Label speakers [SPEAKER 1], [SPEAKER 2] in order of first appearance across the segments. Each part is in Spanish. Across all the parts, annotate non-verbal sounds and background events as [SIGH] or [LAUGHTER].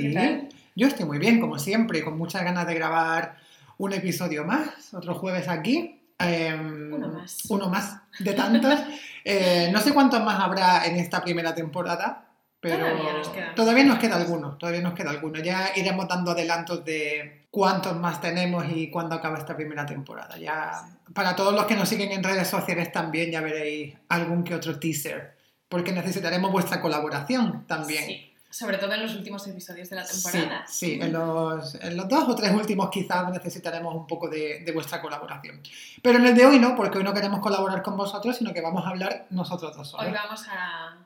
[SPEAKER 1] Sí, yo estoy muy bien, como siempre, con muchas ganas de grabar un episodio más, otro jueves aquí. Em,
[SPEAKER 2] Uno más.
[SPEAKER 1] Uno más de tantos. [LAUGHS] Eh, no sé cuántos más habrá en esta primera temporada, pero
[SPEAKER 2] Todavía nos quedan.
[SPEAKER 1] todavía nos queda alguno, todavía nos queda alguno. Ya iremos dando adelantos de cuántos más tenemos y cuándo acaba esta primera temporada. Ya para todos los que nos siguen en redes sociales también ya veréis algún que otro teaser, porque necesitaremos vuestra colaboración también.
[SPEAKER 2] Sí. Sobre todo en los últimos episodios de la temporada.
[SPEAKER 1] sí, en los, en los dos o tres últimos quizás necesitaremos un poco de, de vuestra colaboración. Pero en el de hoy no, porque hoy no queremos colaborar con vosotros, sino que vamos a hablar nosotros dos solos.
[SPEAKER 2] Hoy vamos a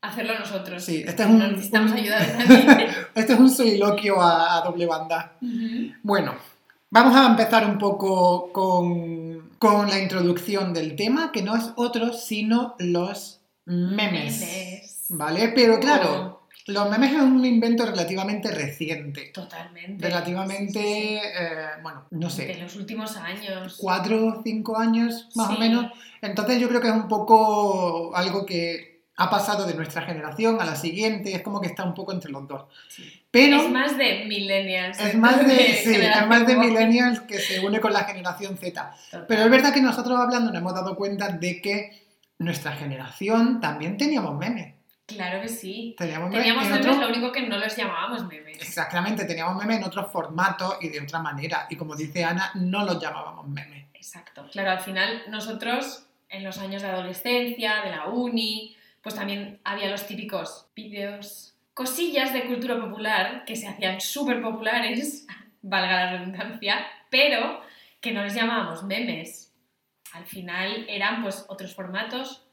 [SPEAKER 2] hacerlo nosotros.
[SPEAKER 1] Sí, este es un-
[SPEAKER 2] No necesitamos
[SPEAKER 1] un-. [LAUGHS] Este es un soliloquio a, a doble banda. Bueno, vamos a empezar un poco con, con la introducción del tema, que no es otro sino los memes.
[SPEAKER 2] Memes.
[SPEAKER 1] ¿Vale? Pero claro, los memes es un invento relativamente reciente.
[SPEAKER 2] Totalmente.
[SPEAKER 1] Relativamente,
[SPEAKER 2] Sí, sí, sí.
[SPEAKER 1] eh, bueno, no
[SPEAKER 2] De
[SPEAKER 1] sé,
[SPEAKER 2] los últimos años.
[SPEAKER 1] cuatro o cinco años más o menos. Entonces yo creo que es un poco algo que ha pasado de nuestra generación a la siguiente, es como que está un poco entre los dos.
[SPEAKER 2] Sí.
[SPEAKER 1] Pero
[SPEAKER 2] Es más de millennials.
[SPEAKER 1] es más de, [LAUGHS] sí, es más de millennials que se une con la generación Z.
[SPEAKER 2] Total.
[SPEAKER 1] Pero es verdad que nosotros hablando nos hemos dado cuenta de que nuestra generación también teníamos memes.
[SPEAKER 2] Claro que sí.
[SPEAKER 1] Teníamos memes
[SPEAKER 2] Teníamos
[SPEAKER 1] en
[SPEAKER 2] memes,
[SPEAKER 1] otro-
[SPEAKER 2] lo único que no los llamábamos memes.
[SPEAKER 1] Exactamente, teníamos memes en otros formatos y de otra manera. Y como dice Ana, no los llamábamos memes.
[SPEAKER 2] Exacto. Claro, al final nosotros en los años de adolescencia, de la uni, pues también había los típicos vídeos, cosillas de cultura popular que se hacían súper populares, [LAUGHS] valga la redundancia, pero que no les llamábamos memes. Al final eran pues otros formatos,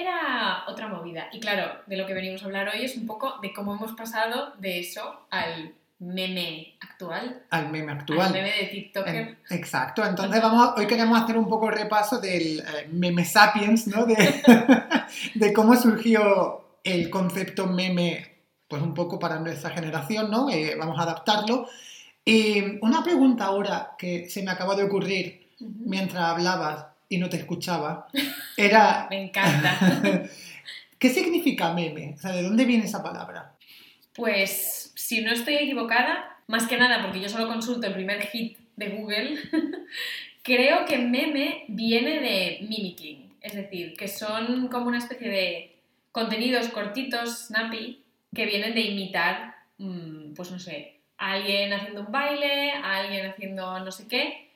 [SPEAKER 2] era otra movida. Y claro, de lo que venimos a hablar hoy es un poco de cómo hemos pasado de eso al meme actual,
[SPEAKER 1] Al meme
[SPEAKER 2] al
[SPEAKER 1] actual.
[SPEAKER 2] meme de TikToker.
[SPEAKER 1] Exacto, entonces vamos, hoy queremos hacer un poco el repaso del eh, meme sapiens, ¿no? De, [LAUGHS] de cómo surgió el concepto meme, pues un poco para nuestra generación, ¿no? Eh, vamos a adaptarlo. Y una pregunta ahora que se me acaba de ocurrir mientras hablabas y no te escuchaba, era, [LAUGHS]
[SPEAKER 2] Me encanta. [LAUGHS]
[SPEAKER 1] ¿qué significa meme? O sea, ¿de dónde viene esa palabra?
[SPEAKER 2] Pues si no estoy equivocada, más que nada porque yo solo consulto el primer hit de Google, [LAUGHS] creo que meme viene de mimicking, es decir, que son como una especie de contenidos cortitos, snappy, que vienen de imitar, mm, pues no sé, a alguien haciendo un baile, a alguien haciendo no sé qué,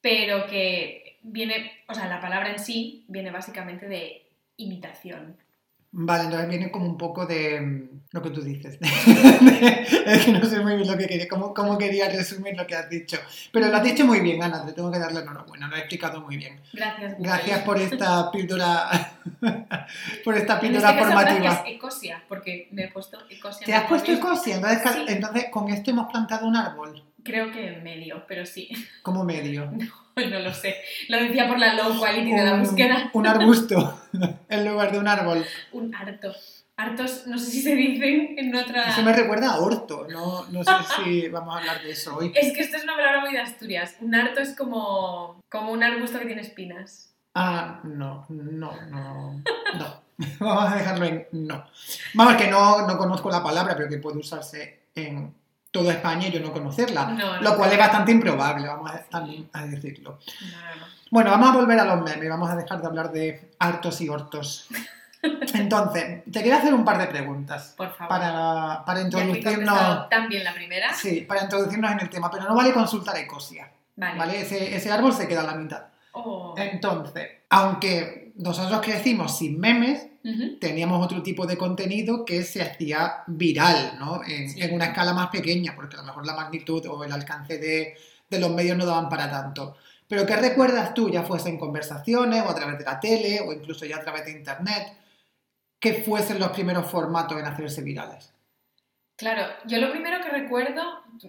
[SPEAKER 2] pero que viene, o sea, la palabra en sí viene básicamente de imitación.
[SPEAKER 1] Vale, entonces viene como un poco de mm, lo que tú dices. [LAUGHS] [LAUGHS] es que no sé muy bien lo que quería, cómo, cómo quería resumir lo que has dicho. Pero lo has dicho muy bien, Ana, te tengo que darle enhorabuena, lo has explicado muy bien.
[SPEAKER 2] Gracias. Google.
[SPEAKER 1] Gracias por esta píldora, [LAUGHS] por esta
[SPEAKER 2] En
[SPEAKER 1] píldora
[SPEAKER 2] este caso,
[SPEAKER 1] formativa.
[SPEAKER 2] gracias Ecosia, porque me he puesto Ecosia.
[SPEAKER 1] ¿Te
[SPEAKER 2] en
[SPEAKER 1] has puesto ecosia? Entonces,
[SPEAKER 2] Sí.
[SPEAKER 1] entonces con esto hemos plantado un árbol,
[SPEAKER 2] Creo que en medio, pero sí.
[SPEAKER 1] como medio.
[SPEAKER 2] No [LAUGHS] lo sé. Lo decía por la low quality de la búsqueda.
[SPEAKER 1] un arbusto [LAUGHS] en lugar de un árbol.
[SPEAKER 2] Un harto. Hartos, no sé si se dicen en otra.
[SPEAKER 1] Eso me recuerda a orto, no, no sé si vamos a hablar de eso hoy.
[SPEAKER 2] Es que esto es una palabra muy de Asturias. Un harto es como, como un arbusto que tiene espinas.
[SPEAKER 1] Ah, no, no, no, no. [LAUGHS] Vamos a dejarlo en no. Vamos, que no, no conozco la palabra, pero que puede usarse en toda España y yo no conocerla.
[SPEAKER 2] No, no.
[SPEAKER 1] Lo cual es bastante improbable, vamos a, también a decirlo.
[SPEAKER 2] No, no, no.
[SPEAKER 1] Bueno, vamos a volver a los memes, vamos a dejar de hablar de hartos y hortos. [LAUGHS] Entonces, te quiero hacer un par de preguntas
[SPEAKER 2] Por favor.
[SPEAKER 1] para, para introducirnos.
[SPEAKER 2] también la primera.
[SPEAKER 1] Sí, para introducirnos en el tema, pero no vale consultar ecosia,
[SPEAKER 2] Vale.
[SPEAKER 1] ¿vale? Ese, ese árbol se queda a la mitad.
[SPEAKER 2] Oh.
[SPEAKER 1] Entonces, aunque nosotros crecimos sin memes, Teníamos otro tipo de contenido que se hacía viral, ¿no? En,
[SPEAKER 2] Sí.
[SPEAKER 1] en una escala más pequeña, porque a lo mejor la magnitud o el alcance de, de los medios no daban para tanto. Pero ¿qué recuerdas tú, ya fuese en conversaciones o a través de la tele o incluso ya a través de internet, que fuesen los primeros formatos en hacerse virales?
[SPEAKER 2] Claro, yo lo primero que recuerdo,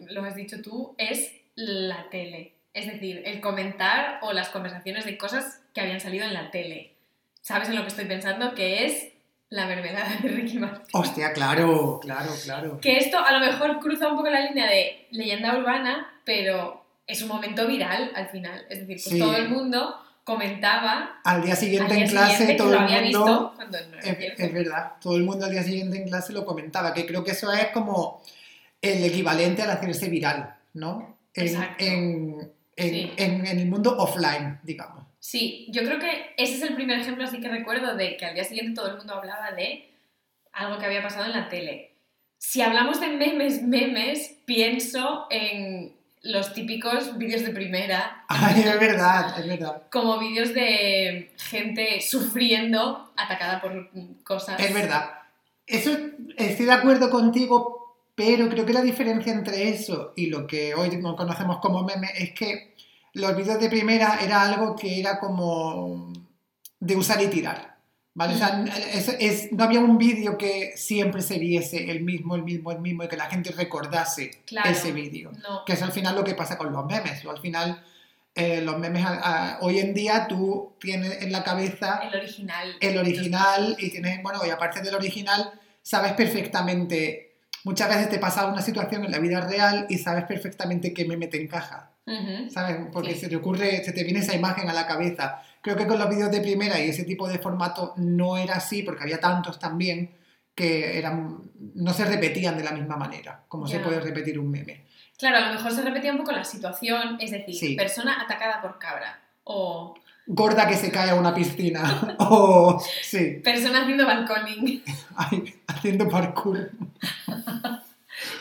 [SPEAKER 2] lo has dicho tú, es la tele. Es decir, el comentar o las conversaciones de cosas que habían salido en la tele. ¿Sabes en lo que estoy pensando? Que es la mermelada de Ricky Martin.
[SPEAKER 1] Hostia, claro, claro, claro.
[SPEAKER 2] Que esto a lo mejor cruza un poco la línea de leyenda urbana, pero es un momento viral al final. Es decir, pues
[SPEAKER 1] Sí.
[SPEAKER 2] todo el mundo comentaba
[SPEAKER 1] Al día
[SPEAKER 2] al
[SPEAKER 1] siguiente
[SPEAKER 2] día
[SPEAKER 1] en clase
[SPEAKER 2] siguiente
[SPEAKER 1] todo el mundo...
[SPEAKER 2] visto cuando no
[SPEAKER 1] Es, es verdad, todo el mundo al día siguiente en clase lo comentaba, que creo que eso es como el equivalente al hacerse viral, ¿no? En,
[SPEAKER 2] Exacto.
[SPEAKER 1] en- en-
[SPEAKER 2] Sí.
[SPEAKER 1] en- en el mundo offline, digamos.
[SPEAKER 2] Sí, yo creo que ese es el primer ejemplo así que recuerdo de que al día siguiente todo el mundo hablaba de algo que había pasado en la tele. Si hablamos de memes, memes, pienso en los típicos vídeos de primera, [LAUGHS]
[SPEAKER 1] Ay, es verdad, es verdad.
[SPEAKER 2] como vídeos de gente sufriendo atacada por cosas.
[SPEAKER 1] Es verdad. Eso estoy de acuerdo contigo, pero creo que la diferencia entre eso y lo que hoy no conocemos como meme es que los vídeos de primera era algo que era como de usar y tirar. ¿Vale? O sea, es- es- no había un vídeo que siempre se viese el mismo, el mismo, el mismo y que la gente recordase
[SPEAKER 2] Claro.
[SPEAKER 1] ese vídeo.
[SPEAKER 2] No,
[SPEAKER 1] Que es al final lo que pasa con los memes. Al final, eh, los memes, a- a- hoy en día tú tienes en la cabeza
[SPEAKER 2] el original.
[SPEAKER 1] el original y tienes, bueno, y aparte del original, sabes perfectamente, muchas veces te pasa una situación en la vida real y sabes perfectamente qué meme te encaja, ¿sabes? Porque
[SPEAKER 2] Sí.
[SPEAKER 1] se te ocurre, se te viene esa imagen a la cabeza. Creo que con los vídeos de primera y ese tipo de formato no era así, porque había tantos también que eran, no se repetían de la misma manera, como se puede repetir un meme.
[SPEAKER 2] Claro, a lo mejor se repetía un poco la situación, es decir,
[SPEAKER 1] Sí.
[SPEAKER 2] persona atacada por cabra o
[SPEAKER 1] Gorda que se cae a una piscina, [LAUGHS] [LAUGHS] o sí,
[SPEAKER 2] persona haciendo balconing. [LAUGHS]
[SPEAKER 1] ay, haciendo parkour.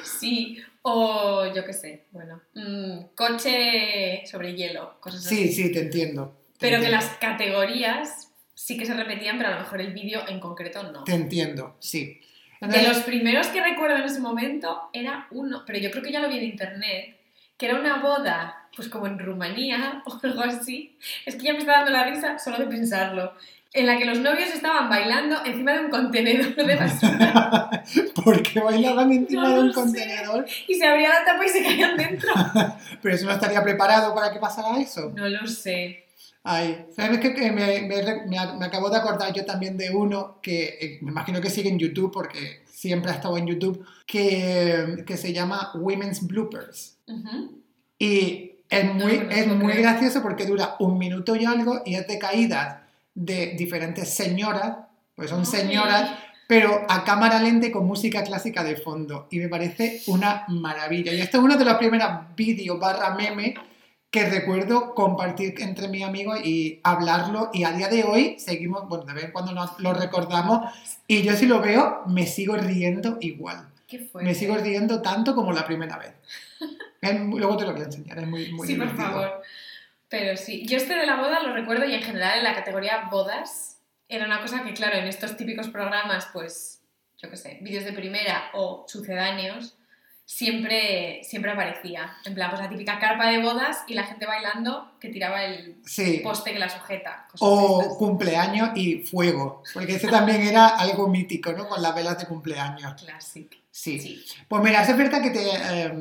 [SPEAKER 2] Sí, o yo qué sé, bueno, mm, coche sobre hielo, cosas así.
[SPEAKER 1] Sí, sí, te entiendo. te
[SPEAKER 2] Pero que
[SPEAKER 1] entiendo.
[SPEAKER 2] las categorías sí que se repetían, pero a lo mejor el vídeo en concreto no.
[SPEAKER 1] Te entiendo, sí.
[SPEAKER 2] De los primeros que recuerdo en ese momento era uno, pero yo creo que ya lo vi en internet, que era una boda, pues como en Rumanía [LAUGHS] o algo así. Es que ya me está dando la risa solo de pensarlo. En la que los novios estaban bailando encima de un contenedor de basura [LAUGHS]
[SPEAKER 1] ¿Por qué bailaban encima
[SPEAKER 2] No
[SPEAKER 1] de un
[SPEAKER 2] lo sé.
[SPEAKER 1] contenedor?
[SPEAKER 2] y se abría la tapa y se caían dentro. [LAUGHS]
[SPEAKER 1] Pero eso no estaría preparado para que pasara eso.
[SPEAKER 2] No lo sé.
[SPEAKER 1] Ay, ¿sabes qué? Me, me, me- acabo de acordar yo también de uno que eh, me imagino que sigue en YouTube porque siempre ha estado en YouTube, que, que se llama Women's Bloopers.
[SPEAKER 2] Ujú.
[SPEAKER 1] Y es muy,
[SPEAKER 2] No, no
[SPEAKER 1] es muy gracioso porque dura un minuto y algo y es de caídas de diferentes señoras, pues son señoras, pero a cámara lenta y con música clásica de fondo. Y me parece una maravilla. Y esto es uno de los primeros vídeos barra meme que recuerdo compartir entre mis amigos y hablarlo. Y a día de hoy seguimos, bueno, de vez en cuando nos lo recordamos. Y yo si lo veo, me sigo riendo igual.
[SPEAKER 2] ¿Qué.
[SPEAKER 1] Me sigo riendo tanto como la primera vez. Es luego te lo voy a enseñar, es muy, muy
[SPEAKER 2] sí, por favor. Pero sí, yo este de la boda lo recuerdo y en general en la categoría bodas era una cosa que, claro, en estos típicos programas, pues, yo qué sé, vídeos de primera o sucedáneos, siempre, siempre aparecía. En plan, pues la típica carpa de bodas y la gente bailando que tiraba el
[SPEAKER 1] Sí.
[SPEAKER 2] poste que la sujeta.
[SPEAKER 1] O cumpleaños y fuego, porque ese también era algo mítico, ¿no? Con las velas de cumpleaños.
[SPEAKER 2] Classic.
[SPEAKER 1] Sí.
[SPEAKER 2] Sí.
[SPEAKER 1] Pues mira, es verdad que te, eh,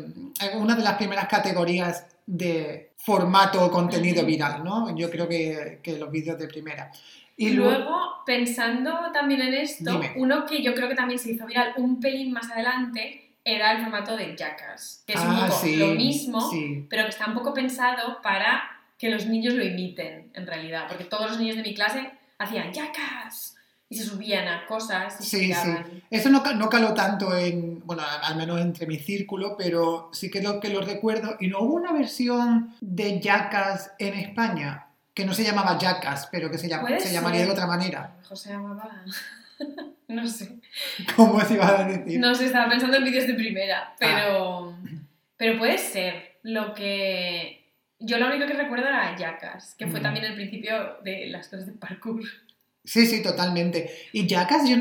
[SPEAKER 1] una de las primeras categorías de formato o contenido viral, ¿no? Yo creo que, que los vídeos de primera.
[SPEAKER 2] Y luego, pensando también en esto,
[SPEAKER 1] Dime.
[SPEAKER 2] uno que yo creo que también se hizo viral un pelín más adelante era el formato de Jackass, que es un
[SPEAKER 1] Ah,
[SPEAKER 2] poco
[SPEAKER 1] sí,
[SPEAKER 2] lo mismo,
[SPEAKER 1] sí.
[SPEAKER 2] pero que está un poco pensado para que los niños lo imiten, en realidad, porque todos los niños de mi clase hacían Jackass y se subían a cosas y
[SPEAKER 1] Sí, sí. Eso no, no caló tanto en, bueno, al menos entre mi círculo, pero sí que lo, que lo recuerdo. Y no hubo una versión de Jackass en España, que no se llamaba Jackass, pero que se, llama- se llamaría de otra manera.
[SPEAKER 2] mejor se llamaba... [LAUGHS] no sé.
[SPEAKER 1] ¿Cómo se iba a decir?
[SPEAKER 2] No sé, estaba pensando en vídeos de primera,
[SPEAKER 1] Ah.
[SPEAKER 2] pero, pero puede ser. Lo que yo lo único que recuerdo era Jackass, que fue
[SPEAKER 1] Mm.
[SPEAKER 2] también el principio de las cosas de parkour.
[SPEAKER 1] Sí, sí, totalmente. Y Jackass, yo,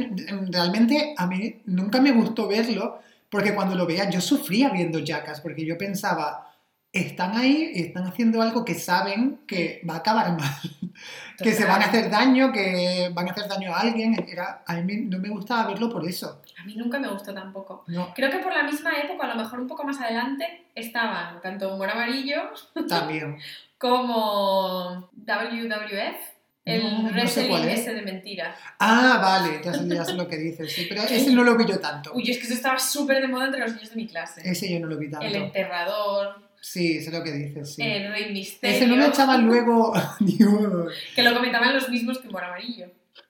[SPEAKER 1] realmente a mí nunca me gustó verlo, porque cuando lo veía yo sufría viendo Jackass, porque yo pensaba, están ahí, están haciendo algo que saben que va a acabar mal, [LAUGHS] que se van a hacer daño, que van a hacer daño a alguien. Era, a mí no me gustaba verlo por eso.
[SPEAKER 2] A mí nunca me gustó tampoco.
[SPEAKER 1] No,
[SPEAKER 2] Creo que por la misma época, a lo mejor un poco más adelante, estaban tanto Humor Amarillo
[SPEAKER 1] también. [LAUGHS]
[SPEAKER 2] como WWF, el
[SPEAKER 1] No, no sé
[SPEAKER 2] wrestling
[SPEAKER 1] cuál es.
[SPEAKER 2] ese de mentira.
[SPEAKER 1] Ah, vale, ya sé, lo que dices, sí, pero ese no lo vi yo tanto.
[SPEAKER 2] Uy, es que eso estaba súper de moda entre los niños de mi clase.
[SPEAKER 1] Ese yo no lo vi tanto.
[SPEAKER 2] El enterrador,
[SPEAKER 1] Sí, sé lo que dices, sí.
[SPEAKER 2] el Rey Misterio.
[SPEAKER 1] Ese no lo echaban luego... [LAUGHS]
[SPEAKER 2] Que lo comentaban los mismos que Humor Amarillo.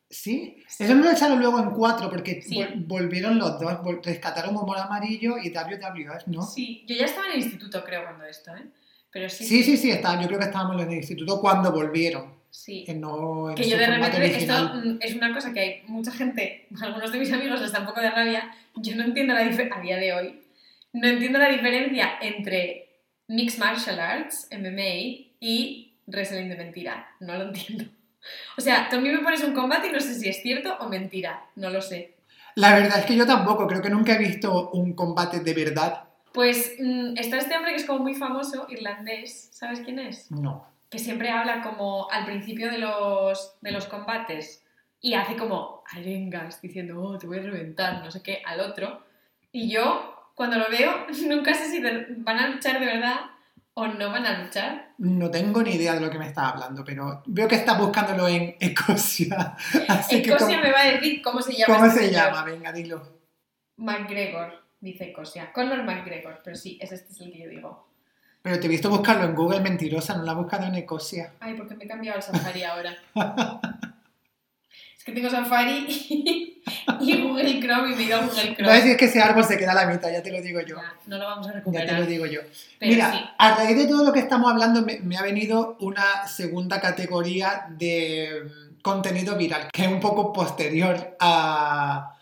[SPEAKER 1] ¿Sí? Eso no lo echaron luego en cuatro porque
[SPEAKER 2] Sí.
[SPEAKER 1] vol- volvieron los dos, rescataron Humor Amarillo y WWF, ¿no?
[SPEAKER 2] Sí, yo ya estaba en el instituto, creo, cuando esto, ¿eh? Pero sí.
[SPEAKER 1] Sí, sí, sí, está. yo creo que estábamos en el instituto cuando volvieron,
[SPEAKER 2] Sí.
[SPEAKER 1] que no en
[SPEAKER 2] Que yo de repente, esto
[SPEAKER 1] original.
[SPEAKER 2] mm, es una cosa que hay mucha gente, [LAUGHS] algunos de mis amigos les da un poco de rabia, yo no entiendo la diferencia, a día de hoy, no entiendo la diferencia entre Mixed Martial Arts, MMA, y Wrestling de mentira, no lo entiendo. O sea, tú a mí me pones un combate y no sé si es cierto o mentira, no lo sé.
[SPEAKER 1] La verdad es que yo tampoco, creo que nunca he visto un combate de verdad.
[SPEAKER 2] Pues mm, está este hombre que es como muy famoso, irlandés, ¿sabes quién es?
[SPEAKER 1] No.
[SPEAKER 2] Que siempre habla como al principio de los, de los combates y hace como arengas diciendo, oh, te voy a reventar, no sé qué, al otro. Y yo, cuando lo veo, [LAUGHS] nunca sé si van a luchar de verdad o no van a luchar.
[SPEAKER 1] No tengo ni idea de lo que me estás hablando, pero veo que estás buscándolo en Escocia. [LAUGHS] Así que,
[SPEAKER 2] Escocia
[SPEAKER 1] ¿cómo,
[SPEAKER 2] me va a decir cómo se llama.
[SPEAKER 1] cómo
[SPEAKER 2] este
[SPEAKER 1] se
[SPEAKER 2] señor.
[SPEAKER 1] llama? Venga, dilo.
[SPEAKER 2] McGregor, dice Escocia. Conor McGregor, pero sí, ese este es el que yo digo.
[SPEAKER 1] Pero te he visto buscarlo en Google, mentirosa, no la has buscado en Escocia.
[SPEAKER 2] Ay, porque me he cambiado al Safari ahora. es que tengo Safari y, y Google Chrome y me he ido a Google
[SPEAKER 1] No
[SPEAKER 2] Chrome.
[SPEAKER 1] si es que ese árbol se queda a la mitad, ya te lo digo yo.
[SPEAKER 2] Ya, no lo vamos a
[SPEAKER 1] Ya
[SPEAKER 2] recuperar.
[SPEAKER 1] te lo digo yo.
[SPEAKER 2] Pero
[SPEAKER 1] Mira,
[SPEAKER 2] sí.
[SPEAKER 1] a raíz de todo lo que estamos hablando, me, me ha venido una segunda categoría de mm, contenido viral, que es un poco posterior a,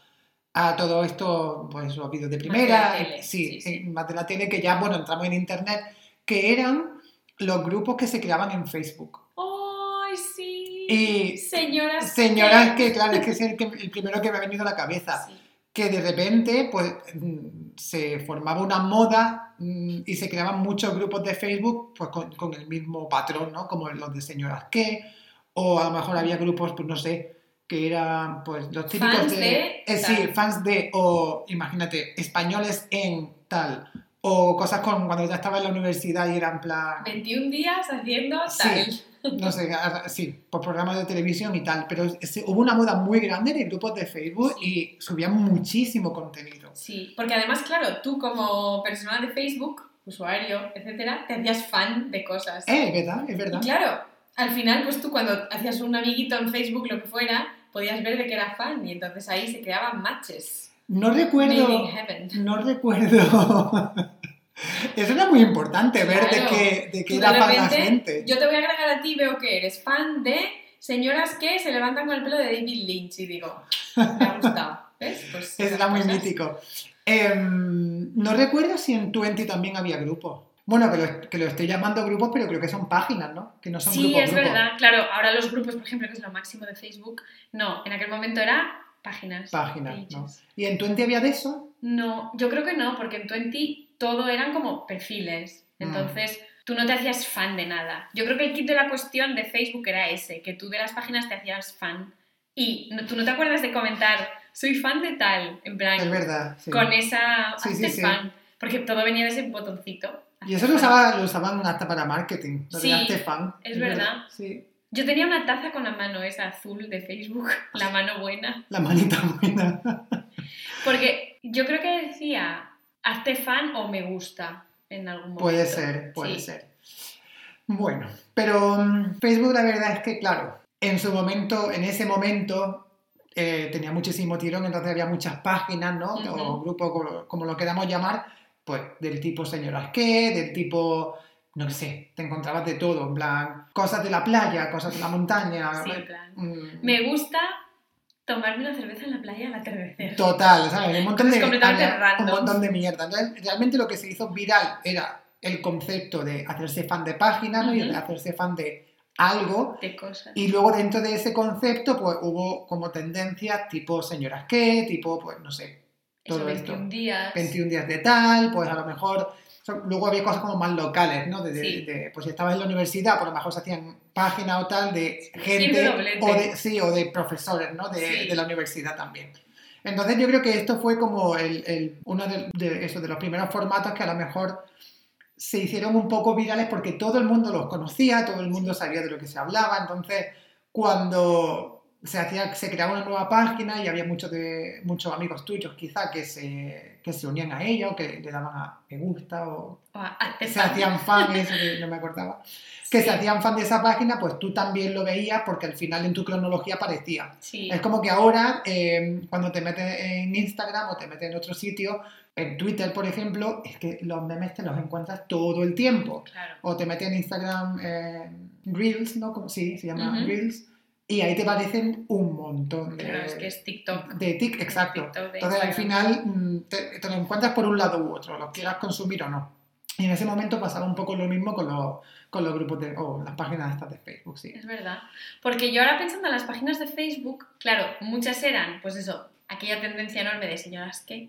[SPEAKER 1] a todo esto, pues los vídeos de primera, sí,
[SPEAKER 2] sí, sí.
[SPEAKER 1] más de la tele, que ya, bueno, entramos en internet, que eran los grupos que se creaban en Facebook.
[SPEAKER 2] ¡Ay, sí!
[SPEAKER 1] Y
[SPEAKER 2] Señoras.
[SPEAKER 1] señoras que, [LAUGHS] claro, es que es el, que- el primero que me ha venido a la cabeza.
[SPEAKER 2] Sí.
[SPEAKER 1] que de repente pues mm, se formaba una moda mm, y se creaban muchos grupos de Facebook pues con, con el mismo patrón, ¿no? Como los de señoras que, o a lo mejor había grupos, pues no sé, que eran pues los típicos
[SPEAKER 2] Fans
[SPEAKER 1] de...
[SPEAKER 2] de
[SPEAKER 1] eh, sí, fans de, o imagínate, españoles en tal, o cosas con cuando ya estaba en la universidad y era en plan...
[SPEAKER 2] 21 días haciendo
[SPEAKER 1] Sí.
[SPEAKER 2] tal.
[SPEAKER 1] No sé, sí, por programas de televisión y tal, pero hubo una moda muy grande de grupos de Facebook y subían muchísimo contenido.
[SPEAKER 2] Sí, porque además, claro, tú como persona de Facebook, usuario, etcétera, te hacías fan de cosas.
[SPEAKER 1] Eh, verdad, es verdad.
[SPEAKER 2] Y claro, al final, pues tú cuando hacías un amiguito en Facebook, lo que fuera, podías ver de que era fan y entonces ahí se creaban matches.
[SPEAKER 1] No recuerdo, no recuerdo. [LAUGHS] Eso era muy importante, ver de qué, de qué era
[SPEAKER 2] de
[SPEAKER 1] fan la
[SPEAKER 2] repente,
[SPEAKER 1] gente.
[SPEAKER 2] Yo te voy a agregar a ti, veo que eres fan de señoras que se levantan con el pelo de David Lynch y digo, me ha gustado. ¿Ves? Pues
[SPEAKER 1] Eso era muy
[SPEAKER 2] cosas.
[SPEAKER 1] mítico. Em, no recuerdo si en Twenty también había grupos. Bueno, que lo, que lo estoy llamando grupos, pero creo que son páginas, ¿no? Que no son
[SPEAKER 2] Sí,
[SPEAKER 1] grupos.
[SPEAKER 2] es
[SPEAKER 1] grupos.
[SPEAKER 2] verdad. Claro, ahora los grupos, por ejemplo, que es lo máximo de Facebook, no, en aquel momento era páginas.
[SPEAKER 1] Páginas. ¿no? ¿Y en Twenty había de eso?
[SPEAKER 2] No, yo creo que no, porque en Twenty todo eran como perfiles.
[SPEAKER 1] Mm.
[SPEAKER 2] Entonces, tú no te hacías fan de nada. Yo creo que el kit de la cuestión de Facebook era ese, que tú de las páginas te hacías fan. Y no- tú no te acuerdas de comentar, soy fan de tal, en plan,
[SPEAKER 1] Es verdad. sí.
[SPEAKER 2] con esa
[SPEAKER 1] Sí, sí, sí.
[SPEAKER 2] fan. Porque todo venía de ese botoncito.
[SPEAKER 1] Y eso lo, usaba, lo usaban hasta para marketing. Lo
[SPEAKER 2] Sí,
[SPEAKER 1] de fan.
[SPEAKER 2] es verdad.
[SPEAKER 1] Sí.
[SPEAKER 2] Yo tenía una taza con la mano esa azul de Facebook, [LAUGHS] la mano buena.
[SPEAKER 1] La manita buena.
[SPEAKER 2] Porque yo creo que decía, hazte fan o me gusta en algún momento.
[SPEAKER 1] Puede ser, puede
[SPEAKER 2] Sí.
[SPEAKER 1] ser. Bueno, pero mm, Facebook la verdad es que, claro, en su momento, en ese momento, eh, tenía muchísimo tirón, entonces había muchas páginas, ¿no? O grupos, como, como lo queramos llamar, pues del tipo señoras qué, del tipo, no sé, te encontrabas de todo, en plan, cosas de la playa, cosas de la montaña.
[SPEAKER 2] Sí, en plan.
[SPEAKER 1] mm,
[SPEAKER 2] Me gusta tomarme una cerveza en la playa al atardecer.
[SPEAKER 1] Total, ¿sabes? Un montón de, un montón de mierda. Entonces, realmente lo que se hizo viral era el concepto de hacerse fan de páginas ¿no? y de hacerse fan de algo.
[SPEAKER 2] De cosas.
[SPEAKER 1] Y luego dentro de ese concepto, pues hubo como tendencias tipo señoras qué, tipo, pues no sé,
[SPEAKER 2] Eso,
[SPEAKER 1] todo
[SPEAKER 2] 21
[SPEAKER 1] esto.
[SPEAKER 2] días.
[SPEAKER 1] 21 días de tal, pues a lo mejor. Luego había cosas como más locales, ¿no? De, de-
[SPEAKER 2] Sí.
[SPEAKER 1] de- pues si estabas en la universidad, a lo mejor se hacían páginas o tal de gente, o de, sí, o de profesores, ¿no? De,
[SPEAKER 2] Sí.
[SPEAKER 1] de la universidad también. Entonces yo creo que esto fue como el, el- uno de, de, eso, de los primeros formatos que a lo mejor se hicieron un poco virales porque todo el mundo los conocía, todo el mundo sabía de lo que se hablaba, entonces cuando se, hacía, se creaba una nueva página y había muchos, de, muchos amigos tuyos quizá que se, que se unían a ella o que le daban a me gusta o,
[SPEAKER 2] O a-
[SPEAKER 1] se
[SPEAKER 2] fan.
[SPEAKER 1] hacían fan, [LAUGHS] eso que no me acordaba, que
[SPEAKER 2] Sí.
[SPEAKER 1] se hacían fan de esa página, pues tú también lo veías porque al final en tu cronología aparecía.
[SPEAKER 2] Sí.
[SPEAKER 1] Es como que ahora, eh, cuando te metes en Instagram o te metes en otro sitio, en Twitter, por ejemplo, es que los memes te los encuentras todo el tiempo.
[SPEAKER 2] Claro.
[SPEAKER 1] O te metes en Instagram eh, Reels, ¿no? Como- Sí, se llama
[SPEAKER 2] Ujú.
[SPEAKER 1] Reels. Y ahí te aparecen un montón de...
[SPEAKER 2] Claro, es que es TikTok.
[SPEAKER 1] De exacto.
[SPEAKER 2] TikTok de
[SPEAKER 1] Entonces al final mm, te, te lo encuentras por un lado u otro, lo quieras consumir o no. Y en ese momento pasaba un poco lo mismo con los, con los grupos de... o las páginas estas de Facebook, sí.
[SPEAKER 2] Es verdad. Porque yo ahora pensando en las páginas de Facebook, claro, muchas eran, pues eso, aquella tendencia enorme de señoras que,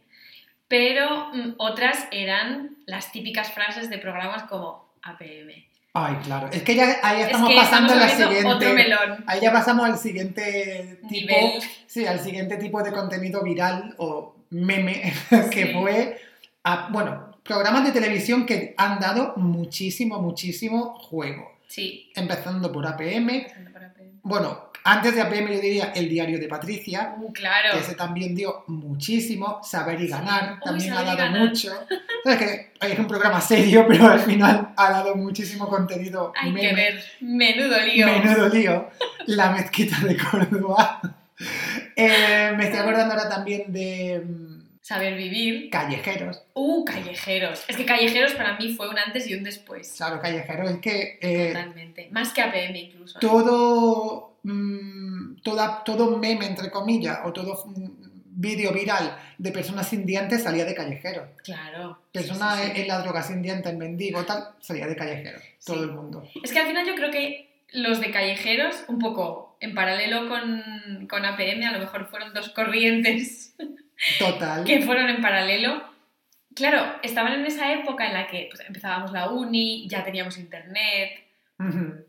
[SPEAKER 2] pero mm, otras eran las típicas frases de programas como APM.
[SPEAKER 1] Ay, claro. Es que ya ahí
[SPEAKER 2] Es
[SPEAKER 1] estamos
[SPEAKER 2] que
[SPEAKER 1] pasando a la
[SPEAKER 2] otro
[SPEAKER 1] siguiente...
[SPEAKER 2] melón.
[SPEAKER 1] Ahí ya pasamos al siguiente tipo...
[SPEAKER 2] Nivel.
[SPEAKER 1] Sí, al siguiente tipo de contenido viral o meme [LAUGHS] que
[SPEAKER 2] Sí.
[SPEAKER 1] fue, a- bueno, programas de televisión que han dado muchísimo, muchísimo juego.
[SPEAKER 2] Sí.
[SPEAKER 1] Empezando por APM.
[SPEAKER 2] empezando por APM.
[SPEAKER 1] Bueno, antes de APM yo diría El diario de Patricia,
[SPEAKER 2] Uh, claro.
[SPEAKER 1] que ese también dio muchísimo. Saber y
[SPEAKER 2] Sí.
[SPEAKER 1] ganar
[SPEAKER 2] Uy,
[SPEAKER 1] también ha dado
[SPEAKER 2] Ganar.
[SPEAKER 1] mucho. Sabes que es un programa serio, [LAUGHS] pero al final ha dado muchísimo contenido
[SPEAKER 2] Hay
[SPEAKER 1] meme.
[SPEAKER 2] que ver. Menudo lío.
[SPEAKER 1] Menudo lío. La mezquita de Córdoba. [LAUGHS] Eh, me estoy acordando ahora también de mm,
[SPEAKER 2] Saber vivir.
[SPEAKER 1] Callejeros.
[SPEAKER 2] Uh, callejeros. Es que callejeros para mí fue un antes y un después.
[SPEAKER 1] Claro, Callejeros es que eh,
[SPEAKER 2] Totalmente. Más que APM incluso.
[SPEAKER 1] todo, mm, toda, todo meme, entre comillas, o todo mm, vídeo viral de personas sin dientes salía de Callejeros.
[SPEAKER 2] Claro.
[SPEAKER 1] Personas
[SPEAKER 2] Sí, sí, sí.
[SPEAKER 1] en la droga sin dientes, el mendigo, tal, salía de Callejeros. Todo el mundo.
[SPEAKER 2] Es que al final yo creo que los de callejeros, un poco en paralelo con, con APM, a lo mejor fueron dos corrientes [LAUGHS]
[SPEAKER 1] Total.
[SPEAKER 2] que fueron en paralelo. Claro, estaban en esa época en la que pues, empezábamos la uni, ya teníamos internet,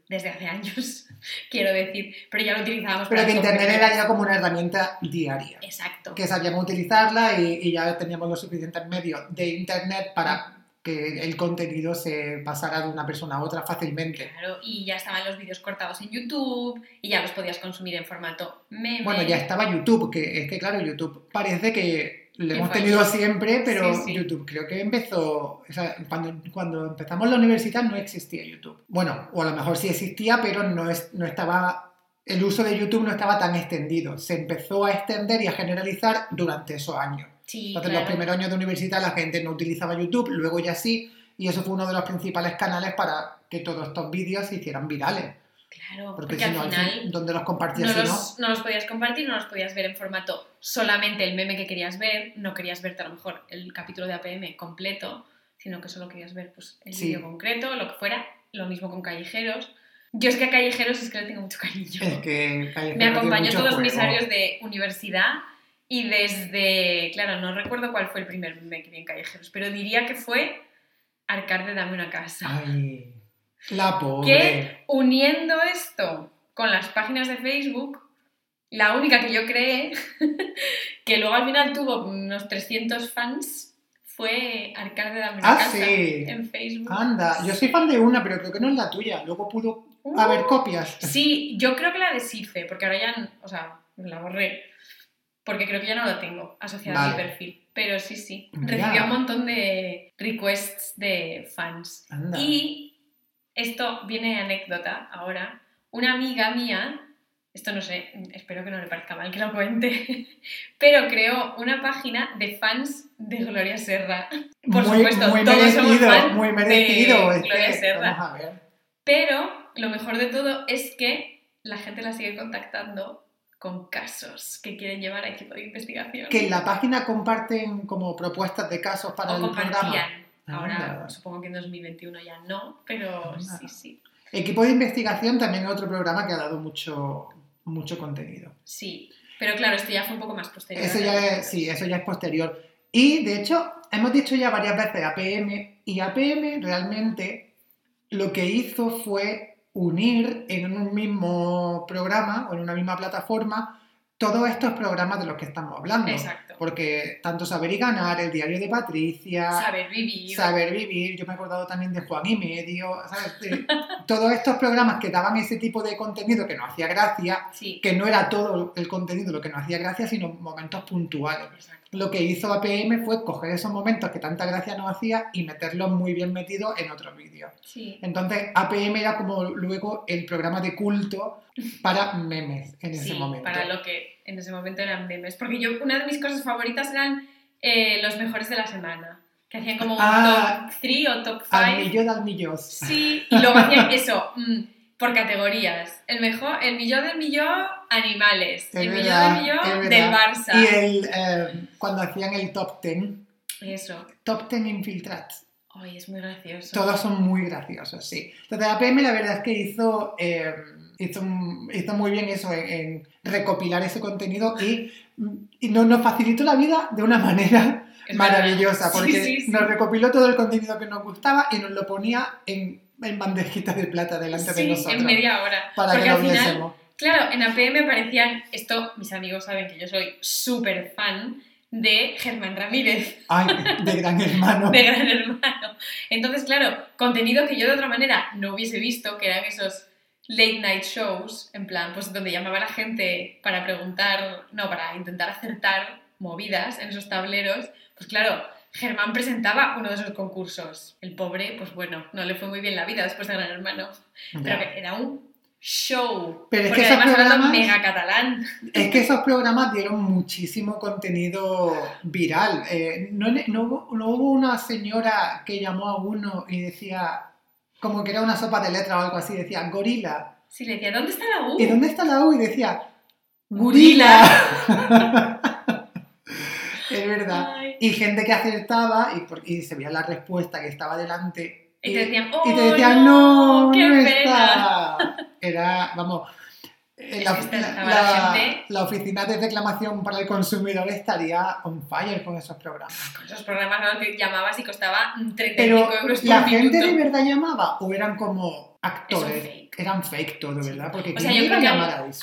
[SPEAKER 2] desde hace años, [LAUGHS] quiero decir, pero ya lo utilizábamos
[SPEAKER 1] Pero
[SPEAKER 2] para
[SPEAKER 1] que Internet era ya como una herramienta diaria.
[SPEAKER 2] Exacto.
[SPEAKER 1] que sabíamos utilizarla y, y ya teníamos los suficientes medios de internet para que el contenido se pasara de una persona a otra fácilmente.
[SPEAKER 2] Claro, y ya estaban los vídeos cortados en YouTube y ya los podías consumir en formato meme.
[SPEAKER 1] Bueno, ya estaba YouTube, que es que claro, YouTube parece que lo hemos tenido siempre, pero
[SPEAKER 2] Sí, sí.
[SPEAKER 1] YouTube creo que empezó, o sea, cuando, cuando empezamos la universidad no existía YouTube. Bueno, o a lo mejor sí existía, pero no, es, no estaba, el uso de YouTube no estaba tan extendido. Se empezó a extender y a generalizar durante esos años.
[SPEAKER 2] Sí,
[SPEAKER 1] Entonces,
[SPEAKER 2] claro.
[SPEAKER 1] los primeros años de universidad la gente no utilizaba YouTube, luego ya sí, y eso fue uno de los principales canales para que todos estos vídeos se hicieran virales.
[SPEAKER 2] Claro,
[SPEAKER 1] Porque,
[SPEAKER 2] porque,
[SPEAKER 1] si
[SPEAKER 2] al
[SPEAKER 1] no, al
[SPEAKER 2] final
[SPEAKER 1] fin, ¿dónde los compartías
[SPEAKER 2] no
[SPEAKER 1] si
[SPEAKER 2] los, no los podías compartir, no los podías ver en formato solamente el meme que querías ver, no querías verte a lo mejor el capítulo de APM completo, sino que solo querías ver pues, el
[SPEAKER 1] Sí.
[SPEAKER 2] vídeo concreto, lo que fuera, lo mismo con Callejeros. Yo es que a Callejeros es que le tengo mucho cariño.
[SPEAKER 1] no? Es que Callejero
[SPEAKER 2] Me acompañó todos mis
[SPEAKER 1] juego.
[SPEAKER 2] años de universidad y desde, claro, no recuerdo cuál fue el primer meme que vi en Callejeros, pero diría que fue Arcade Dame una casa.
[SPEAKER 1] Ay, la pobre.
[SPEAKER 2] Que uniendo esto con las páginas de Facebook, la única que yo creé, [LAUGHS] que luego al final tuvo unos 300 fans, fue Arcade Dame una
[SPEAKER 1] Ah,
[SPEAKER 2] casa
[SPEAKER 1] sí.
[SPEAKER 2] en Facebook.
[SPEAKER 1] Anda, yo soy fan de una, pero creo que no es la tuya. Luego pudo
[SPEAKER 2] Uh,
[SPEAKER 1] haber copias.
[SPEAKER 2] Sí, yo creo que la de Sife, porque ahora ya, o sea, la borré, porque creo que ya no la tengo asociada a mi perfil. Pero sí, sí, recibió un montón de requests de fans.
[SPEAKER 1] Anda.
[SPEAKER 2] Y esto viene de anécdota ahora. Una amiga mía, esto no sé, espero que no le parezca mal que lo cuente, [LAUGHS] pero creó una página de fans de Gloria Serra. Por
[SPEAKER 1] muy,
[SPEAKER 2] supuesto,
[SPEAKER 1] muy
[SPEAKER 2] todos somos
[SPEAKER 1] merecido, muy merecido.
[SPEAKER 2] de Gloria Serra.
[SPEAKER 1] Vamos a ver.
[SPEAKER 2] Pero lo mejor de todo es que la gente la sigue contactando con casos que quieren llevar a equipo de investigación.
[SPEAKER 1] Que en la página comparten como propuestas de casos para
[SPEAKER 2] o
[SPEAKER 1] el programa.
[SPEAKER 2] compartían. Ahora
[SPEAKER 1] Anda.
[SPEAKER 2] supongo que en 2021 ya no, pero
[SPEAKER 1] Anda.
[SPEAKER 2] sí, sí.
[SPEAKER 1] Equipo de investigación también es otro programa que ha dado mucho, mucho contenido.
[SPEAKER 2] Sí, pero claro, esto ya fue un poco más posterior.
[SPEAKER 1] Eso ya es, sí, eso ya es posterior. Y de hecho, hemos dicho ya varias veces APM, y APM realmente lo que hizo fue unir en un mismo programa o en una misma plataforma todos estos programas de los que estamos hablando.
[SPEAKER 2] Exacto.
[SPEAKER 1] Porque tanto Saber y Ganar, El Diario de Patricia,
[SPEAKER 2] Saber vivir.
[SPEAKER 1] Saber Vivir, yo me he acordado también de Juan y Medio, ¿sabes? De todos estos programas que daban ese tipo de contenido que nos hacía gracia,
[SPEAKER 2] Sí.
[SPEAKER 1] que no era todo el contenido lo que nos hacía gracia, sino momentos puntuales.
[SPEAKER 2] Exacto.
[SPEAKER 1] Lo que hizo APM fue coger esos momentos que tanta gracia nos hacía y meterlos muy bien metidos en otros vídeos.
[SPEAKER 2] Sí.
[SPEAKER 1] Entonces, APM era como luego el programa de culto para memes en ese momento.
[SPEAKER 2] para lo que en ese momento eran memes. Porque yo, una de mis cosas favoritas eran eh, los mejores de la semana. Que hacían como un
[SPEAKER 1] Ah.
[SPEAKER 2] top 3 o top 5.
[SPEAKER 1] Al millón al millón.
[SPEAKER 2] Sí, y luego hacían eso, mm, por categorías. El mejor, el millón del millón, animales.
[SPEAKER 1] Es
[SPEAKER 2] el millón del millón, del. Barça.
[SPEAKER 1] Y el, eh, cuando hacían el top 10,
[SPEAKER 2] Eso.
[SPEAKER 1] top 10 infiltrados.
[SPEAKER 2] Ay, es muy gracioso.
[SPEAKER 1] Todos son muy graciosos, sí. Entonces, APM la verdad es que hizo, eh, hizo, hizo muy bien eso en, en recopilar ese contenido y, y nos, nos facilitó la vida de una [LAUGHS] manera maravillosa.
[SPEAKER 2] Sí,
[SPEAKER 1] porque
[SPEAKER 2] sí, sí.
[SPEAKER 1] nos recopiló todo el contenido que nos gustaba y nos lo ponía en, en bandejitas de plata delante de
[SPEAKER 2] Sí,
[SPEAKER 1] nosotros.
[SPEAKER 2] en media hora.
[SPEAKER 1] Para
[SPEAKER 2] Porque
[SPEAKER 1] que lo
[SPEAKER 2] al final,
[SPEAKER 1] viésemos.
[SPEAKER 2] Claro, en APM aparecían, esto mis amigos saben que yo soy súper fan de Germán Ramírez,
[SPEAKER 1] Ay, de gran hermano. [LAUGHS]
[SPEAKER 2] de Gran Hermano. Entonces, claro, contenido que yo de otra manera no hubiese visto, que eran esos late night shows, en plan, pues donde llamaba a la gente para preguntar, no, para intentar acertar movidas en esos tableros, pues claro, Germán presentaba uno de esos concursos. El pobre, pues bueno, no le fue muy bien la vida después de Gran Hermano, pero
[SPEAKER 1] Ya.
[SPEAKER 2] que era un show.
[SPEAKER 1] Pero es que esos programas-
[SPEAKER 2] mega catalán.
[SPEAKER 1] Es que esos programas dieron muchísimo contenido viral. Eh, no, no hubo, no hubo una señora que llamó a uno y decía, como que era una sopa de letra o algo así, decía, gorila.
[SPEAKER 2] Sí, le decía, ¿dónde está la U?
[SPEAKER 1] ¿Y dónde está la U? Y decía, gorila. [LAUGHS] es verdad.
[SPEAKER 2] Ay.
[SPEAKER 1] Y gente que acertaba y, por- y se veía la respuesta que estaba delante.
[SPEAKER 2] Y te decían,
[SPEAKER 1] y te
[SPEAKER 2] "Oh,
[SPEAKER 1] decían, no,
[SPEAKER 2] qué
[SPEAKER 1] no
[SPEAKER 2] pena".
[SPEAKER 1] está. Era, vamos, eh, la, la-
[SPEAKER 2] la
[SPEAKER 1] oficina de reclamación para el consumidor estaría on fire con esos programas.
[SPEAKER 2] Con esos programas a los que llamabas y costaba mm, 35
[SPEAKER 1] Pero
[SPEAKER 2] euros por
[SPEAKER 1] la gente
[SPEAKER 2] minuto.
[SPEAKER 1] de verdad llamaba o eran como actores.
[SPEAKER 2] Fake.
[SPEAKER 1] Eran fake todo. ¿verdad? Porque
[SPEAKER 2] O sea,
[SPEAKER 1] ¿quién
[SPEAKER 2] yo creo
[SPEAKER 1] a
[SPEAKER 2] que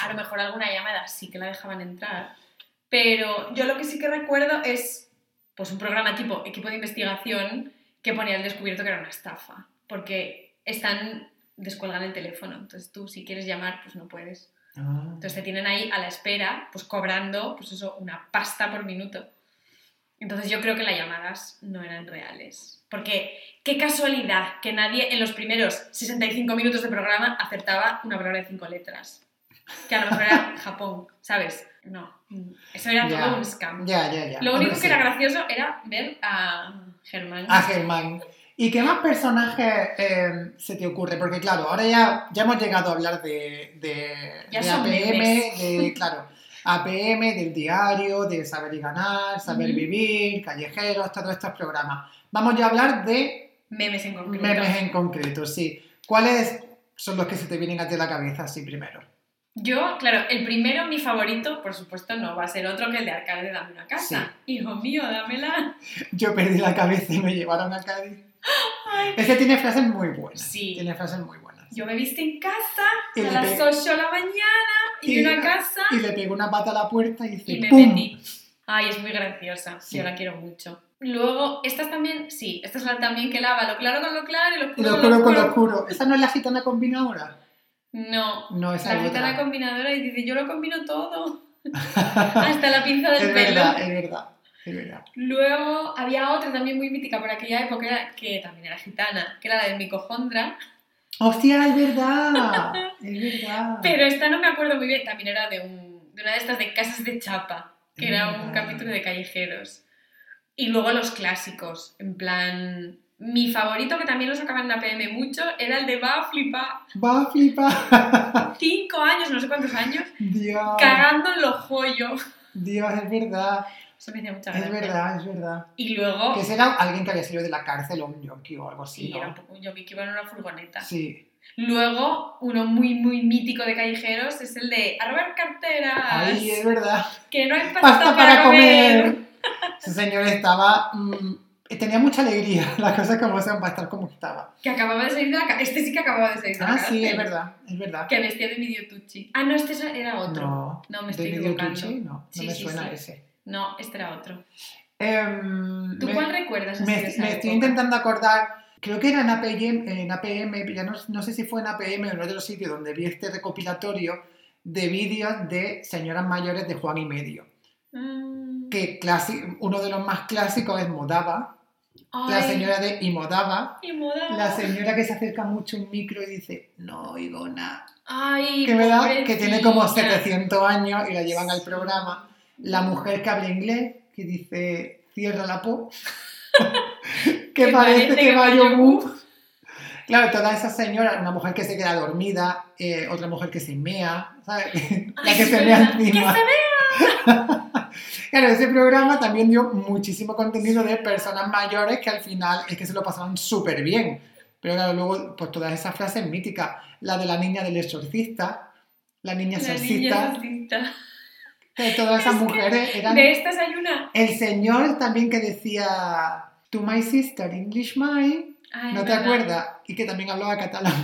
[SPEAKER 1] a
[SPEAKER 2] lo mejor alguna llamada sí que la dejaban entrar, pero yo lo que sí que recuerdo es pues un programa tipo equipo de investigación que ponía al descubierto que era una estafa, porque están descuelgan el teléfono, entonces tú si quieres llamar pues no puedes.
[SPEAKER 1] Ah.
[SPEAKER 2] Entonces te tienen ahí a la espera, pues cobrando, pues eso, una pasta por minuto. Entonces yo creo que las llamadas no eran reales. Porque qué casualidad que nadie en los primeros 65 minutos de programa acertaba una palabra de cinco letras. Que a lo mejor era [LAUGHS] Japón, ¿sabes? No, eso era
[SPEAKER 1] Ya.
[SPEAKER 2] todo un scam.
[SPEAKER 1] Ya, ya, ya.
[SPEAKER 2] Lo único
[SPEAKER 1] Hombre,
[SPEAKER 2] que
[SPEAKER 1] sí.
[SPEAKER 2] era gracioso era ver a Germán.
[SPEAKER 1] A Germán. ¿Y qué más personajes eh, se te ocurre? Porque claro, ahora ya, ya hemos llegado a hablar de, de, de APM,
[SPEAKER 2] memes.
[SPEAKER 1] de, claro, APM, del diario, de Saber y Ganar, Saber
[SPEAKER 2] Ujú.
[SPEAKER 1] Vivir, Callejeros, todos estos programas. Vamos ya a hablar de
[SPEAKER 2] Memes en concreto.
[SPEAKER 1] memes en concreto, sí. ¿Cuáles son los que se te vienen a ti a la cabeza así primero?
[SPEAKER 2] Yo, claro, el primero, mi favorito, por supuesto, no va a ser otro que el de Arcade Dame una casa. Hijo mío, dámela.
[SPEAKER 1] Yo perdí la cabeza y me llevaron a Cádiz.
[SPEAKER 2] Ay.
[SPEAKER 1] Ese tiene frases muy buenas.
[SPEAKER 2] Sí.
[SPEAKER 1] Tiene frases muy buenas.
[SPEAKER 2] Yo me viste en casa
[SPEAKER 1] Y
[SPEAKER 2] a las
[SPEAKER 1] pe-
[SPEAKER 2] 8 de la mañana y,
[SPEAKER 1] y-
[SPEAKER 2] vine a casa
[SPEAKER 1] Y le pegó una pata a la puerta y dice
[SPEAKER 2] y me
[SPEAKER 1] ¡pum!
[SPEAKER 2] metí. Ay, es muy graciosa.
[SPEAKER 1] Sí.
[SPEAKER 2] Yo la quiero mucho. Luego, estas también, sí, esta es la también que lava lo claro con lo claro y lo oscuro
[SPEAKER 1] lo oscuro con lo
[SPEAKER 2] oscuro.
[SPEAKER 1] oscuro. ¿Esa no es la gitana combinadora?
[SPEAKER 2] No,
[SPEAKER 1] No, esa
[SPEAKER 2] la
[SPEAKER 1] es
[SPEAKER 2] gitana
[SPEAKER 1] otra.
[SPEAKER 2] combinadora y dice, yo lo combino todo. [LAUGHS] Hasta la pinza del
[SPEAKER 1] es
[SPEAKER 2] pelo.
[SPEAKER 1] verdad, es verdad, es verdad.
[SPEAKER 2] Luego había otra también muy mítica por aquella época que también era gitana, que era la de Micojondra,
[SPEAKER 1] ¡Hostia, es verdad! [LAUGHS] Es verdad.
[SPEAKER 2] pero esta no me acuerdo muy bien, también era de, un, de una de estas de casas de chapa, que era un capítulo de callejeros. Y luego los clásicos, en plan... Mi favorito, que también lo sacaban en la PM mucho, era el de Va a flipar.
[SPEAKER 1] Va a flipar. [LAUGHS]
[SPEAKER 2] Cinco años, no sé cuántos años,
[SPEAKER 1] Dios.
[SPEAKER 2] cagando en los joyos.
[SPEAKER 1] Dios, es verdad.
[SPEAKER 2] Eso me hacía mucha
[SPEAKER 1] Es
[SPEAKER 2] gracia.
[SPEAKER 1] verdad, es verdad.
[SPEAKER 2] Y luego...
[SPEAKER 1] Que ese era alguien que había salido de la cárcel o un yonki o algo así,
[SPEAKER 2] Sí, era un yo que iba en una furgoneta.
[SPEAKER 1] Sí.
[SPEAKER 2] Luego, uno muy, muy mítico de callejeros es el de a robar carteras,
[SPEAKER 1] Ahí, es verdad.
[SPEAKER 2] que no hay pasta,
[SPEAKER 1] Pasta para
[SPEAKER 2] comer.
[SPEAKER 1] comer. Ese señor estaba mm, tenía mucha alegría, [LAUGHS] las cosas como son para estar como estaba.
[SPEAKER 2] Que acababa de salir de la cárcel. Este sí que acababa de salir de la
[SPEAKER 1] Ah,
[SPEAKER 2] cárcel.
[SPEAKER 1] sí, es verdad, es verdad.
[SPEAKER 2] Que vestía de medio tucci. Ah, no, este era otro.
[SPEAKER 1] No,
[SPEAKER 2] No, me
[SPEAKER 1] de
[SPEAKER 2] estoy
[SPEAKER 1] Medio
[SPEAKER 2] equivocando.
[SPEAKER 1] Tucci, no, no
[SPEAKER 2] Sí,
[SPEAKER 1] me
[SPEAKER 2] sí,
[SPEAKER 1] suena
[SPEAKER 2] sí.
[SPEAKER 1] ese.
[SPEAKER 2] No, este era otro.
[SPEAKER 1] Em,
[SPEAKER 2] ¿Tú
[SPEAKER 1] me-
[SPEAKER 2] cuál recuerdas así
[SPEAKER 1] Me,
[SPEAKER 2] de esa
[SPEAKER 1] me estoy intentando acordar, creo que era en APM, en APM ya no, no sé si fue en APM o en otro sitio donde vi este recopilatorio de vídeos de señoras mayores de Juan y Medio.
[SPEAKER 2] Mm.
[SPEAKER 1] Que clasi- uno de los más clásicos es Modava, la
[SPEAKER 2] Ay,
[SPEAKER 1] señora de y
[SPEAKER 2] moda.
[SPEAKER 1] la señora que se acerca mucho a un micro y dice, no oigo nada.
[SPEAKER 2] Ay,
[SPEAKER 1] Que, me da- que tiene como
[SPEAKER 2] pobrecilla.
[SPEAKER 1] 700 años y la llevan al programa. La mujer que habla inglés, que dice, cierra la po. [LAUGHS] [LAUGHS] que parece que va yogur. Claro, todas esas señoras, una mujer que se queda dormida, eh, otra mujer que se mea, ¿sabes? [LAUGHS] la
[SPEAKER 2] Ay,
[SPEAKER 1] que
[SPEAKER 2] es
[SPEAKER 1] se mea
[SPEAKER 2] verdad.
[SPEAKER 1] encima.
[SPEAKER 2] ¡Que se
[SPEAKER 1] Claro, ese programa también dio muchísimo contenido de personas mayores que al final es que se lo pasaban súper bien. Pero claro, luego, pues todas esas frases míticas. La de la niña del exorcista, la niña exorcista, que todas esas
[SPEAKER 2] Es
[SPEAKER 1] mujeres eran...
[SPEAKER 2] De estas hay una.
[SPEAKER 1] El señor también que decía, to my sister, English my,
[SPEAKER 2] Ay,
[SPEAKER 1] ¿no te
[SPEAKER 2] verdad.
[SPEAKER 1] acuerdas? Y que también hablaba catalán.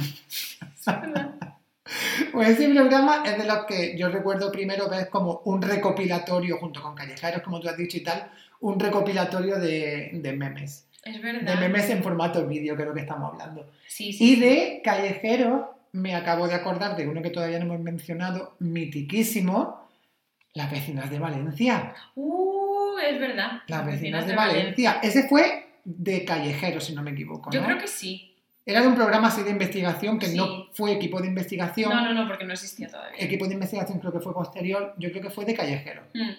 [SPEAKER 1] Pues ese programa es de los que yo recuerdo primero ver como un recopilatorio, junto con Callejeros, como tú has dicho y tal, un recopilatorio de, de memes.
[SPEAKER 2] Es verdad.
[SPEAKER 1] De memes en formato vídeo, que es lo que estamos hablando.
[SPEAKER 2] Sí, sí.
[SPEAKER 1] Y de Callejeros, me acabo de acordar de uno que todavía no hemos mencionado, mitiquísimo, Las vecinas de Valencia.
[SPEAKER 2] Uh, es verdad.
[SPEAKER 1] Las vecinas de Valencia. Ese fue de Callejeros, si no me equivoco.
[SPEAKER 2] Yo
[SPEAKER 1] ¿no?
[SPEAKER 2] creo que sí.
[SPEAKER 1] Era de un programa así de investigación que
[SPEAKER 2] Sí.
[SPEAKER 1] no fue equipo de investigación.
[SPEAKER 2] No, no, no, porque no existía todavía.
[SPEAKER 1] Equipo de investigación creo que fue posterior. Yo creo que fue de Callejeros.
[SPEAKER 2] Mm.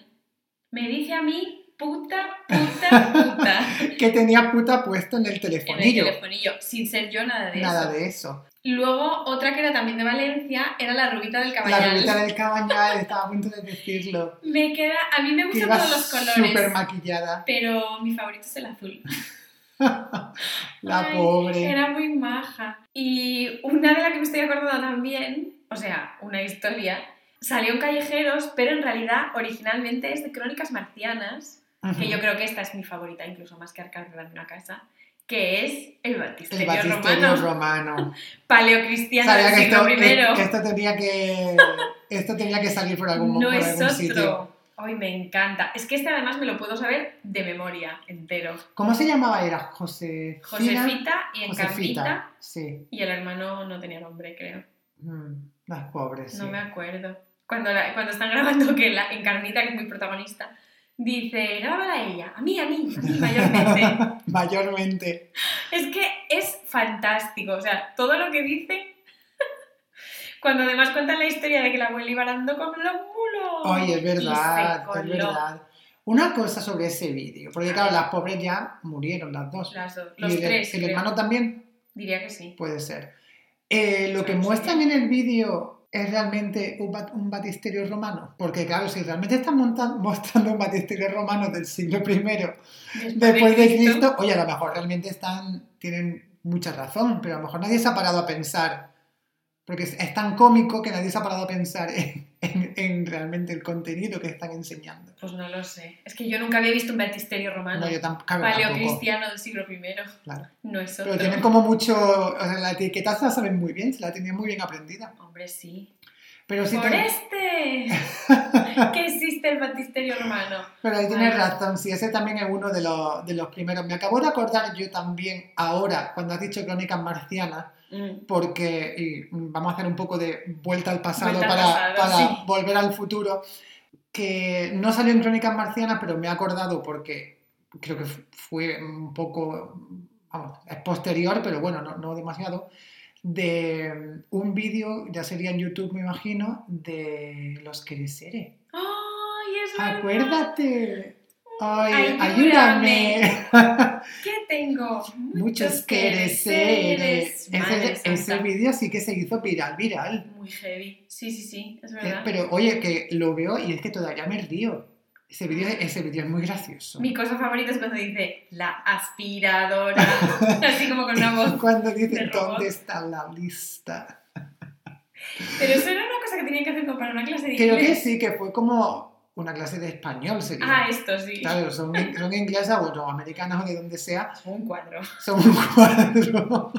[SPEAKER 2] Me dice a mí, puta, puta, puta. [LAUGHS]
[SPEAKER 1] Que tenía puta puesto en el
[SPEAKER 2] en el
[SPEAKER 1] telefonillo.
[SPEAKER 2] telefonillo. Sin ser yo nada de
[SPEAKER 1] Nada
[SPEAKER 2] eso.
[SPEAKER 1] de eso.
[SPEAKER 2] Luego, otra que era también de Valencia, era la rubita del
[SPEAKER 1] La
[SPEAKER 2] caballal.
[SPEAKER 1] rubita del [LAUGHS] cabañal, estaba a punto de decirlo.
[SPEAKER 2] Me queda, a mí me gustan todos los colores,
[SPEAKER 1] súper maquillada.
[SPEAKER 2] pero mi favorito es el azul. [LAUGHS] [LAUGHS]
[SPEAKER 1] La
[SPEAKER 2] Ay,
[SPEAKER 1] pobre.
[SPEAKER 2] Era muy maja. Y una de las que me estoy acordando también, o sea, una historia, salió en Callejeros, pero en realidad originalmente es de Crónicas Marcianas, que yo creo que esta es mi favorita, incluso más que Arcángel de una casa, que es el
[SPEAKER 1] El
[SPEAKER 2] batisterio,
[SPEAKER 1] batisterio
[SPEAKER 2] romano,
[SPEAKER 1] romano. [LAUGHS]
[SPEAKER 2] paleocristiano del siglo
[SPEAKER 1] esto,
[SPEAKER 2] primero.
[SPEAKER 1] que esto tenía que esto tenía que salir por algún,
[SPEAKER 2] no
[SPEAKER 1] por
[SPEAKER 2] es
[SPEAKER 1] algún
[SPEAKER 2] otro.
[SPEAKER 1] sitio.
[SPEAKER 2] Ay, me encanta. Es que este además me lo puedo saber de memoria, entero.
[SPEAKER 1] ¿Cómo se llamaba? Era Josefina.
[SPEAKER 2] Josefita y Encarnita.
[SPEAKER 1] Sí.
[SPEAKER 2] Y el hermano no tenía nombre, creo.
[SPEAKER 1] Mm, las pobres.
[SPEAKER 2] No
[SPEAKER 1] sí.
[SPEAKER 2] me acuerdo. Cuando, la- cuando están grabando que la Encarnita, que es muy protagonista, dice, grábala a ella, a mí, a mí, a mí mayormente. [LAUGHS]
[SPEAKER 1] Mayormente.
[SPEAKER 2] es que es fantástico, o sea, todo lo que dice, cuando además cuentan la historia de que la abuela iba arando con los mulos.
[SPEAKER 1] Oye, es
[SPEAKER 2] Y
[SPEAKER 1] verdad, es verdad. Una cosa sobre ese vídeo, porque claro, las pobres ya murieron las dos.
[SPEAKER 2] Las dos-
[SPEAKER 1] Y
[SPEAKER 2] los
[SPEAKER 1] el,
[SPEAKER 2] tres.
[SPEAKER 1] el
[SPEAKER 2] creo.
[SPEAKER 1] hermano también
[SPEAKER 2] Diría que sí.
[SPEAKER 1] puede ser. Eh, lo que
[SPEAKER 2] sí.
[SPEAKER 1] muestran en el vídeo es realmente un, bat- un batisterio romano. Porque claro, si realmente están mostrando un batisterio romano del siglo I después de Cristo, oye, a lo mejor realmente están, tienen mucha razón, pero a lo mejor nadie se ha parado a pensar, porque es, tan cómico que nadie se ha parado a pensar en, en- en realmente el contenido que están enseñando.
[SPEAKER 2] Pues no lo sé. Es que yo nunca había visto un batisterio romano.
[SPEAKER 1] No, yo tampoco,
[SPEAKER 2] Paleocristiano del siglo I.
[SPEAKER 1] claro.
[SPEAKER 2] No es otro.
[SPEAKER 1] Pero tienen como mucho, o sea, la etiqueta se la saben muy bien, se la tienen muy bien aprendida.
[SPEAKER 2] Hombre, sí.
[SPEAKER 1] Pero sí
[SPEAKER 2] Por
[SPEAKER 1] te-
[SPEAKER 2] este [LAUGHS] que existe el batisterio romano.
[SPEAKER 1] Pero ahí tienes razón, sí, ese también es uno de los, de los primeros. Me acabo de acordar yo también ahora, cuando has dicho Crónicas Marcianas,
[SPEAKER 2] Mm.
[SPEAKER 1] porque y vamos a hacer un poco de vuelta al pasado
[SPEAKER 2] Vuelta al
[SPEAKER 1] para,
[SPEAKER 2] pasado,
[SPEAKER 1] para
[SPEAKER 2] sí.
[SPEAKER 1] volver al futuro, que no salió en Crónicas Marcianas, pero me he acordado porque creo que fu- fue un poco, vamos, es posterior, pero bueno, no, no demasiado, de un vídeo, ya sería en YouTube me imagino, de los Queresere.
[SPEAKER 2] ¡Ay, es verdad!
[SPEAKER 1] Acuérdate. Ay,
[SPEAKER 2] Ayúdame.
[SPEAKER 1] ayúdame. [LAUGHS]
[SPEAKER 2] ¿Qué tengo?
[SPEAKER 1] Muchos
[SPEAKER 2] quereseres. Madre
[SPEAKER 1] Ese, ese vídeo sí que se hizo viral, viral.
[SPEAKER 2] Muy heavy. Sí, sí, sí, es
[SPEAKER 1] Eh,
[SPEAKER 2] verdad.
[SPEAKER 1] Pero oye, que lo veo y es que todavía me río. Ese vídeo ese es muy gracioso.
[SPEAKER 2] Mi cosa favorita es cuando dice la aspiradora. [LAUGHS] Así como con una [LAUGHS] voz.
[SPEAKER 1] Cuando dice,
[SPEAKER 2] robot.
[SPEAKER 1] ¿dónde está la lista?
[SPEAKER 2] Pero eso era una cosa que tenían que hacer como para una clase de
[SPEAKER 1] Creo que
[SPEAKER 2] inglés.
[SPEAKER 1] sí, que fue como una clase de español sería.
[SPEAKER 2] Ah, esto sí.
[SPEAKER 1] Claro, son, son inglesas o no, americanas o de donde sea,
[SPEAKER 2] Un cuadro.
[SPEAKER 1] son un cuadro.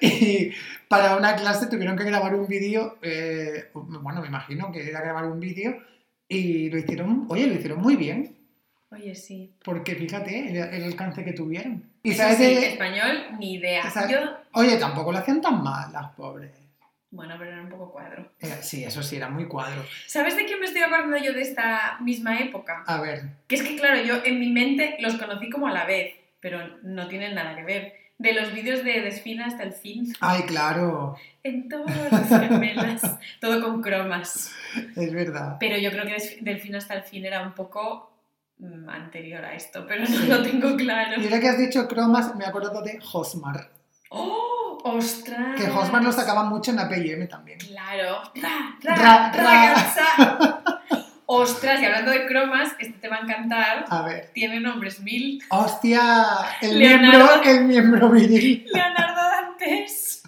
[SPEAKER 1] y para una clase tuvieron que grabar un vídeo, eh, bueno, me imagino que era grabar un vídeo y lo hicieron, oye, lo hicieron muy bien,
[SPEAKER 2] Oye, sí.
[SPEAKER 1] porque fíjate el, el alcance que tuvieron. Y
[SPEAKER 2] Eso
[SPEAKER 1] sabes
[SPEAKER 2] sí,
[SPEAKER 1] de-
[SPEAKER 2] español, ni idea.
[SPEAKER 1] Oye, tampoco lo hacían tan mal las pobres.
[SPEAKER 2] Bueno, pero era un poco cuadro.
[SPEAKER 1] Era- sí, eso sí, era muy cuadro.
[SPEAKER 2] ¿Sabes de quién me estoy acordando yo de esta misma época?
[SPEAKER 1] A ver,
[SPEAKER 2] Que es que, claro, yo en mi mente los conocí como a la vez, pero no tienen nada que ver. De los vídeos de Desfina hasta el fin,
[SPEAKER 1] ay, claro,
[SPEAKER 2] en todas las gemelas, [LAUGHS] todo con cromas.
[SPEAKER 1] es verdad.
[SPEAKER 2] Pero yo creo que Delfín hasta el fin era un poco mm, anterior a esto, pero no lo tengo claro.
[SPEAKER 1] Y ahora que has dicho cromas, me acuerdo de Hosmar.
[SPEAKER 2] ¡Oh! ¡Ostras!
[SPEAKER 1] Que Hosmar lo sacaba mucho en APM también.
[SPEAKER 2] Claro. Ra, ra,
[SPEAKER 1] Ra. [LAUGHS]
[SPEAKER 2] Ostras, y hablando de cromas, este te va a encantar.
[SPEAKER 1] A ver.
[SPEAKER 2] Tiene nombres mil.
[SPEAKER 1] Hostia, el
[SPEAKER 2] Leonardo.
[SPEAKER 1] miembro, el miembro viril. [LAUGHS]
[SPEAKER 2] Leonardo Dantes.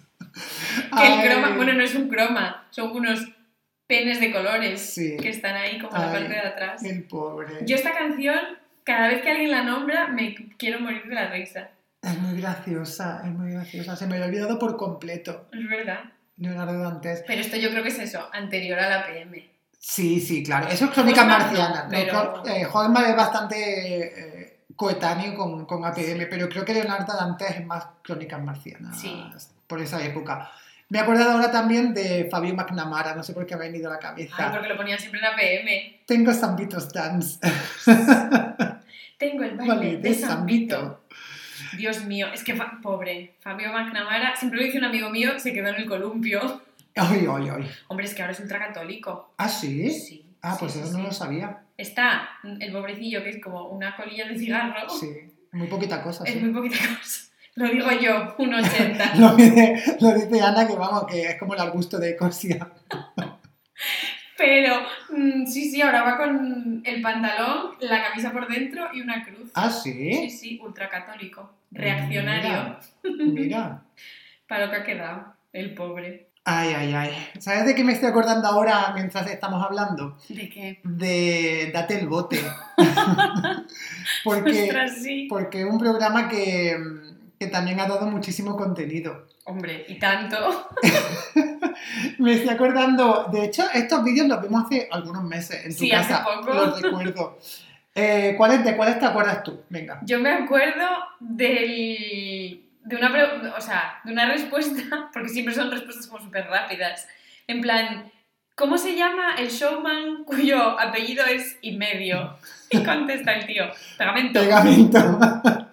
[SPEAKER 2] Que el croma, bueno, no es un croma, son unos penes de colores
[SPEAKER 1] Sí.
[SPEAKER 2] que están ahí como en la parte de atrás.
[SPEAKER 1] El pobre.
[SPEAKER 2] Yo esta canción, cada vez que alguien la nombra, me quiero morir de la risa.
[SPEAKER 1] Es muy graciosa, es muy graciosa. Se me había olvidado por completo.
[SPEAKER 2] Es verdad.
[SPEAKER 1] Leonardo Dantes.
[SPEAKER 2] Pero esto yo creo que es eso, anterior a la PM.
[SPEAKER 1] Sí, sí, claro. Eso es crónica
[SPEAKER 2] no,
[SPEAKER 1] marciana.
[SPEAKER 2] pero-
[SPEAKER 1] eh, es bastante eh, coetáneo con, con APM, pero creo que Leonardo Dantes es más crónicas marcianas
[SPEAKER 2] Sí.
[SPEAKER 1] por esa época. Me he acordado ahora también de Fabio McNamara, no sé por qué me ha venido a la
[SPEAKER 2] Ay,
[SPEAKER 1] cabeza.
[SPEAKER 2] porque lo ponían siempre en la PM.
[SPEAKER 1] Tengo Zambitos Dance. [LAUGHS]
[SPEAKER 2] Tengo el baile
[SPEAKER 1] Vale,
[SPEAKER 2] de, San
[SPEAKER 1] Zambito.
[SPEAKER 2] Dios mío, es que pobre. Fabio McNamara, siempre lo dice un amigo mío, se quedó en el columpio.
[SPEAKER 1] Ay, ay, ay.
[SPEAKER 2] Hombre, es que ahora es ultracatólico.
[SPEAKER 1] ¿Ah, sí?
[SPEAKER 2] Sí.
[SPEAKER 1] Ah, pues
[SPEAKER 2] sí,
[SPEAKER 1] eso
[SPEAKER 2] sí.
[SPEAKER 1] no lo sabía.
[SPEAKER 2] Está el pobrecillo, que es como una colilla de cigarro.
[SPEAKER 1] Sí, muy poquita cosa.
[SPEAKER 2] Es
[SPEAKER 1] sí.
[SPEAKER 2] muy poquita cosa. [LAUGHS] Lo digo yo, un 80. [LAUGHS]
[SPEAKER 1] Lo dice, lo dice Ana, que vamos, que es como el arbusto de Ecosia. [LAUGHS]
[SPEAKER 2] Pero mm, sí, sí, ahora va con el pantalón, la camisa por dentro y una cruz.
[SPEAKER 1] Ah,
[SPEAKER 2] Sí,
[SPEAKER 1] sí.
[SPEAKER 2] sí, ultracatólico. Reaccionario.
[SPEAKER 1] Mira, mira. [LAUGHS]
[SPEAKER 2] Para lo que ha quedado, el pobre.
[SPEAKER 1] Ay, ay, ay. ¿Sabes de qué me estoy acordando ahora mientras estamos hablando?
[SPEAKER 2] ¿De qué?
[SPEAKER 1] De Date el bote. [LAUGHS] [LAUGHS] porque,
[SPEAKER 2] Ostras, sí.
[SPEAKER 1] porque es un programa que, que también ha dado muchísimo contenido.
[SPEAKER 2] Hombre, y tanto. [LAUGHS]
[SPEAKER 1] Me estoy acordando, de hecho, estos vídeos los vimos hace algunos meses en tu
[SPEAKER 2] Sí, hace
[SPEAKER 1] casa.
[SPEAKER 2] poco.
[SPEAKER 1] Los recuerdo. Eh, ¿cuáles, ¿De cuáles te acuerdas tú? Venga.
[SPEAKER 2] Yo me acuerdo del, de, una, o sea, de una respuesta, [LAUGHS] porque siempre son respuestas como súper rápidas. En plan, ¿cómo se llama el showman cuyo apellido es y medio? Y contesta el tío, pegamento.
[SPEAKER 1] Pegamento. [LAUGHS]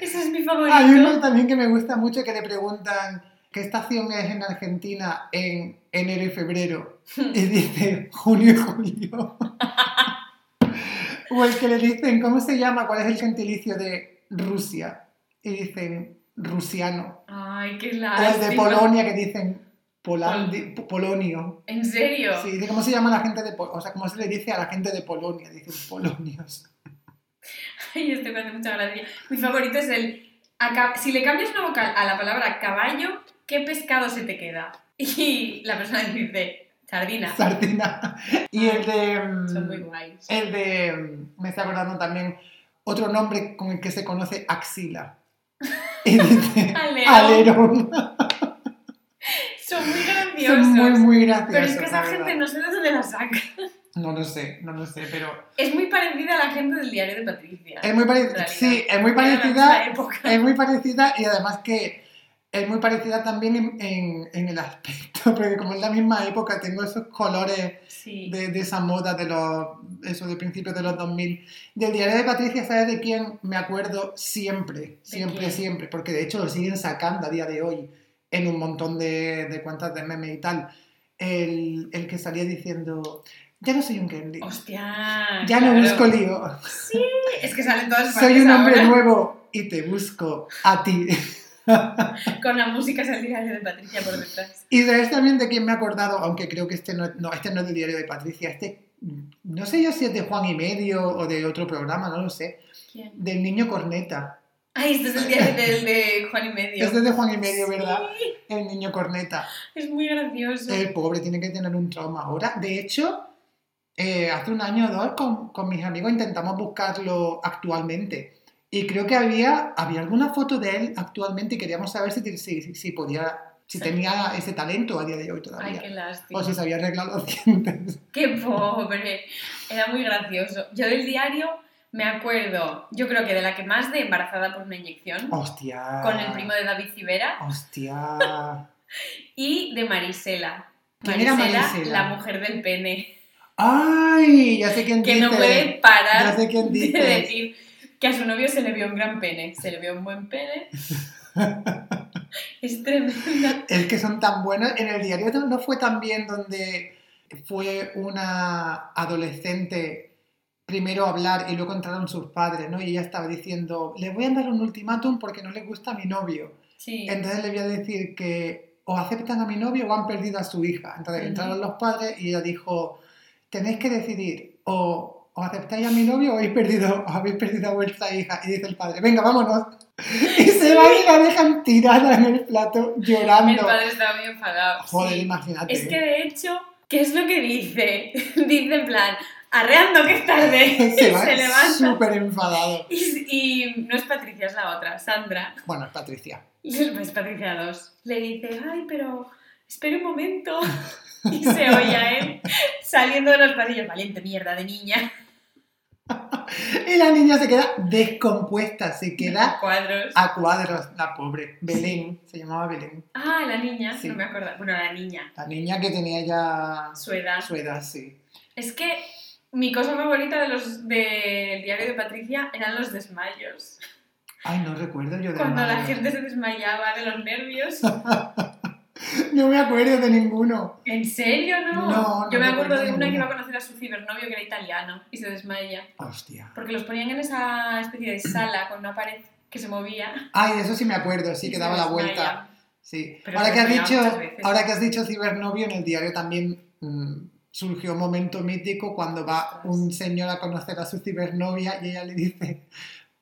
[SPEAKER 2] Ese es mi favorito.
[SPEAKER 1] Hay uno también que me gusta mucho que le preguntan qué estación es en Argentina en enero y febrero. Y dice junio y julio. [LAUGHS] o el que le dicen, ¿cómo se llama? ¿Cuál es el gentilicio de Rusia? Y dicen rusiano.
[SPEAKER 2] Ay, qué
[SPEAKER 1] O el
[SPEAKER 2] lástima.
[SPEAKER 1] de Polonia que dicen polandi- polonio.
[SPEAKER 2] ¿En serio?
[SPEAKER 1] Sí, ¿cómo se llama la gente de Polonia? O sea, ¿cómo se le dice a la gente de Polonia? Dicen polonios. [LAUGHS]
[SPEAKER 2] Ay, este me hace mucha gracia. Mi favorito es el... Si le cambias una vocal a la palabra caballo, ¿qué pescado se te queda? [LAUGHS] Y la persona dice, sardina.
[SPEAKER 1] Sardina. Y el de... mm,
[SPEAKER 2] Son muy guays.
[SPEAKER 1] El de. mm, Me está acordando también otro nombre con el que se conoce Axila. [LAUGHS] Dice.
[SPEAKER 2] Alerón. [LAUGHS] Son muy graciosos.
[SPEAKER 1] Son muy, muy graciosos.
[SPEAKER 2] Pero es que esa gente
[SPEAKER 1] verdad.
[SPEAKER 2] no sé de dónde la saca.
[SPEAKER 1] No lo sé, no lo sé, pero.
[SPEAKER 2] Es muy parecida a la gente del diario de Patricia.
[SPEAKER 1] Es muy parecida. Sí, es muy parecida. Es muy parecida y además que. Es muy parecida también en, en- en el aspecto, [LAUGHS] porque como es la misma época, tengo esos colores
[SPEAKER 2] Sí.
[SPEAKER 1] de, de esa moda de los, eso de principios de los 2000. Del diario de Patricia, ¿sabes de quién me acuerdo siempre? Siempre,
[SPEAKER 2] quién?
[SPEAKER 1] siempre. Porque de hecho lo siguen sacando a día de hoy en un montón de, de cuentas de meme y tal. El, el que salía diciendo, ya no soy un Kenley.
[SPEAKER 2] Hostia.
[SPEAKER 1] Ya no
[SPEAKER 2] claro.
[SPEAKER 1] busco lío.
[SPEAKER 2] Es que salen todas [LAUGHS]
[SPEAKER 1] Soy
[SPEAKER 2] partes
[SPEAKER 1] un hombre
[SPEAKER 2] ahora.
[SPEAKER 1] nuevo y te busco a ti. [LAUGHS] [LAUGHS]
[SPEAKER 2] Con la música diario de Patricia por detrás.
[SPEAKER 1] Y de este también de quién me he acordado, aunque creo que este no, no, este no es del diario de Patricia, este, no sé yo si es de Juan y Medio o de otro programa, no lo sé.
[SPEAKER 2] ¿Quién?
[SPEAKER 1] Del niño corneta.
[SPEAKER 2] Ay, este es el diario del de Juan y Medio.
[SPEAKER 1] Este es de Juan y Medio, ¿verdad?
[SPEAKER 2] Sí,
[SPEAKER 1] El niño corneta.
[SPEAKER 2] es muy gracioso.
[SPEAKER 1] El pobre tiene que tener un trauma ahora. De hecho, eh, hace un año o dos con, con mis amigos intentamos buscarlo actualmente. Y creo que había, había alguna foto de él actualmente y queríamos saber si, si, si podía, si
[SPEAKER 2] Sí.
[SPEAKER 1] tenía ese talento a día de hoy
[SPEAKER 2] Ay,
[SPEAKER 1] todavía.
[SPEAKER 2] qué lástima.
[SPEAKER 1] o si se había arreglado los dientes. [LAUGHS]
[SPEAKER 2] Qué pobre. Era muy gracioso. Yo del diario me acuerdo, yo creo que de la que más de embarazada por una inyección,
[SPEAKER 1] Hostia.
[SPEAKER 2] con el primo de David Civera,
[SPEAKER 1] Hostia. [LAUGHS]
[SPEAKER 2] y de Marisela.
[SPEAKER 1] ¿Quién era Marisela?
[SPEAKER 2] la mujer del pene,
[SPEAKER 1] ¡Ay! Ya sé quién
[SPEAKER 2] que
[SPEAKER 1] dice.
[SPEAKER 2] no puede parar
[SPEAKER 1] Ya sé quién
[SPEAKER 2] de
[SPEAKER 1] dices.
[SPEAKER 2] decir que a su novio se le vio un gran pene. Se le vio un buen pene. [LAUGHS] es tremenda.
[SPEAKER 1] Es que son tan buenos. En el diario no- fue también donde fue una adolescente primero hablar y luego entraron sus padres, ¿no? Y ella estaba diciendo, le voy a dar un ultimátum porque no le gusta a mi novio.
[SPEAKER 2] Sí.
[SPEAKER 1] Entonces le voy a decir que o aceptan a mi novio o han perdido a su hija. Entonces entraron los padres y ella dijo, tenéis que decidir o, o aceptáis a mi novio o habéis perdido, o habéis perdido a vuestra hija. Y dice el padre, venga, vámonos. [LAUGHS] Y se va y la dejan tirada en el plato
[SPEAKER 2] El
[SPEAKER 1] llorando.
[SPEAKER 2] padre estaba muy enfadado.
[SPEAKER 1] Joder,
[SPEAKER 2] sí.
[SPEAKER 1] imagínate.
[SPEAKER 2] Es que de hecho, ¿qué es lo que dice? [LAUGHS] dice en plan, arreando que es tarde. [LAUGHS]
[SPEAKER 1] se va
[SPEAKER 2] se levanta.
[SPEAKER 1] súper enfadado.
[SPEAKER 2] Y, y no es Patricia, es la otra, Sandra.
[SPEAKER 1] Bueno, es Patricia.
[SPEAKER 2] Es Patricia 2. Le dice, ay, pero espera un momento. Y se oye a él saliendo de los pasillos. Valiente mierda de niña. [LAUGHS]
[SPEAKER 1] Y la niña se queda descompuesta, se queda
[SPEAKER 2] Cuadros.
[SPEAKER 1] a cuadros, la pobre. Belén, se llamaba Belén.
[SPEAKER 2] Ah, la niña,
[SPEAKER 1] Sí.
[SPEAKER 2] no me acuerdo. Bueno, la niña,
[SPEAKER 1] La niña que tenía ya
[SPEAKER 2] su edad.
[SPEAKER 1] su edad, sí.
[SPEAKER 2] Es que mi cosa favorita de los del diario de Patricia eran los desmayos.
[SPEAKER 1] Ay, no recuerdo yo de
[SPEAKER 2] Cuando la gente se desmayaba de los nervios. [LAUGHS] [LAUGHS]
[SPEAKER 1] No me acuerdo de ninguno.
[SPEAKER 2] ¿En serio, no?
[SPEAKER 1] No, no
[SPEAKER 2] Yo me acuerdo de una que iba a conocer a su cibernovio que era italiano y se desmaya.
[SPEAKER 1] Hostia.
[SPEAKER 2] Porque los ponían en esa especie de sala con una pared que se movía.
[SPEAKER 1] Ay, eso sí me acuerdo, sí,
[SPEAKER 2] y
[SPEAKER 1] que daba la vuelta. Sí.
[SPEAKER 2] Pero
[SPEAKER 1] Ahora que, has dicho, ahora que has dicho cibernovio, en el diario también mm, surgió un momento mítico cuando va un señor a conocer a su cibernovia y ella le dice,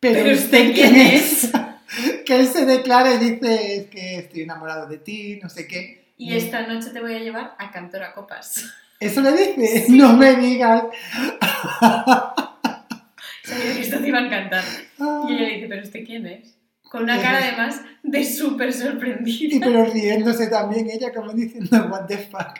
[SPEAKER 1] ¿pero,
[SPEAKER 2] ¿Pero
[SPEAKER 1] usted quién es? [LAUGHS] que él se declara y dice, es que estoy enamorado de ti, no sé qué.
[SPEAKER 2] Y esta noche te voy a llevar a Cantora Copas. [LAUGHS]
[SPEAKER 1] ¿Eso le dice? No me digas. [LAUGHS]
[SPEAKER 2] Sabía que esto te iba a encantar. Y ella le dice, ¿pero usted quién es? Con una cara además de súper
[SPEAKER 1] Y
[SPEAKER 2] sorprendida.
[SPEAKER 1] pero riéndose también ella como diciendo, what the fuck.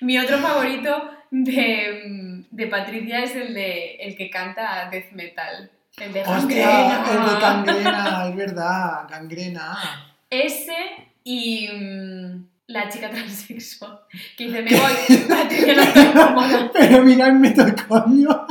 [SPEAKER 2] Mi otro favorito de, de Patricia es el de el que canta death metal. El de
[SPEAKER 1] Hostia,
[SPEAKER 2] Gangrena.
[SPEAKER 1] el de gangrena, es verdad, gangrena.
[SPEAKER 2] Ese y mm, la chica transexual que dice, me voy. [LAUGHS]
[SPEAKER 1] Pero mira, meto el coño.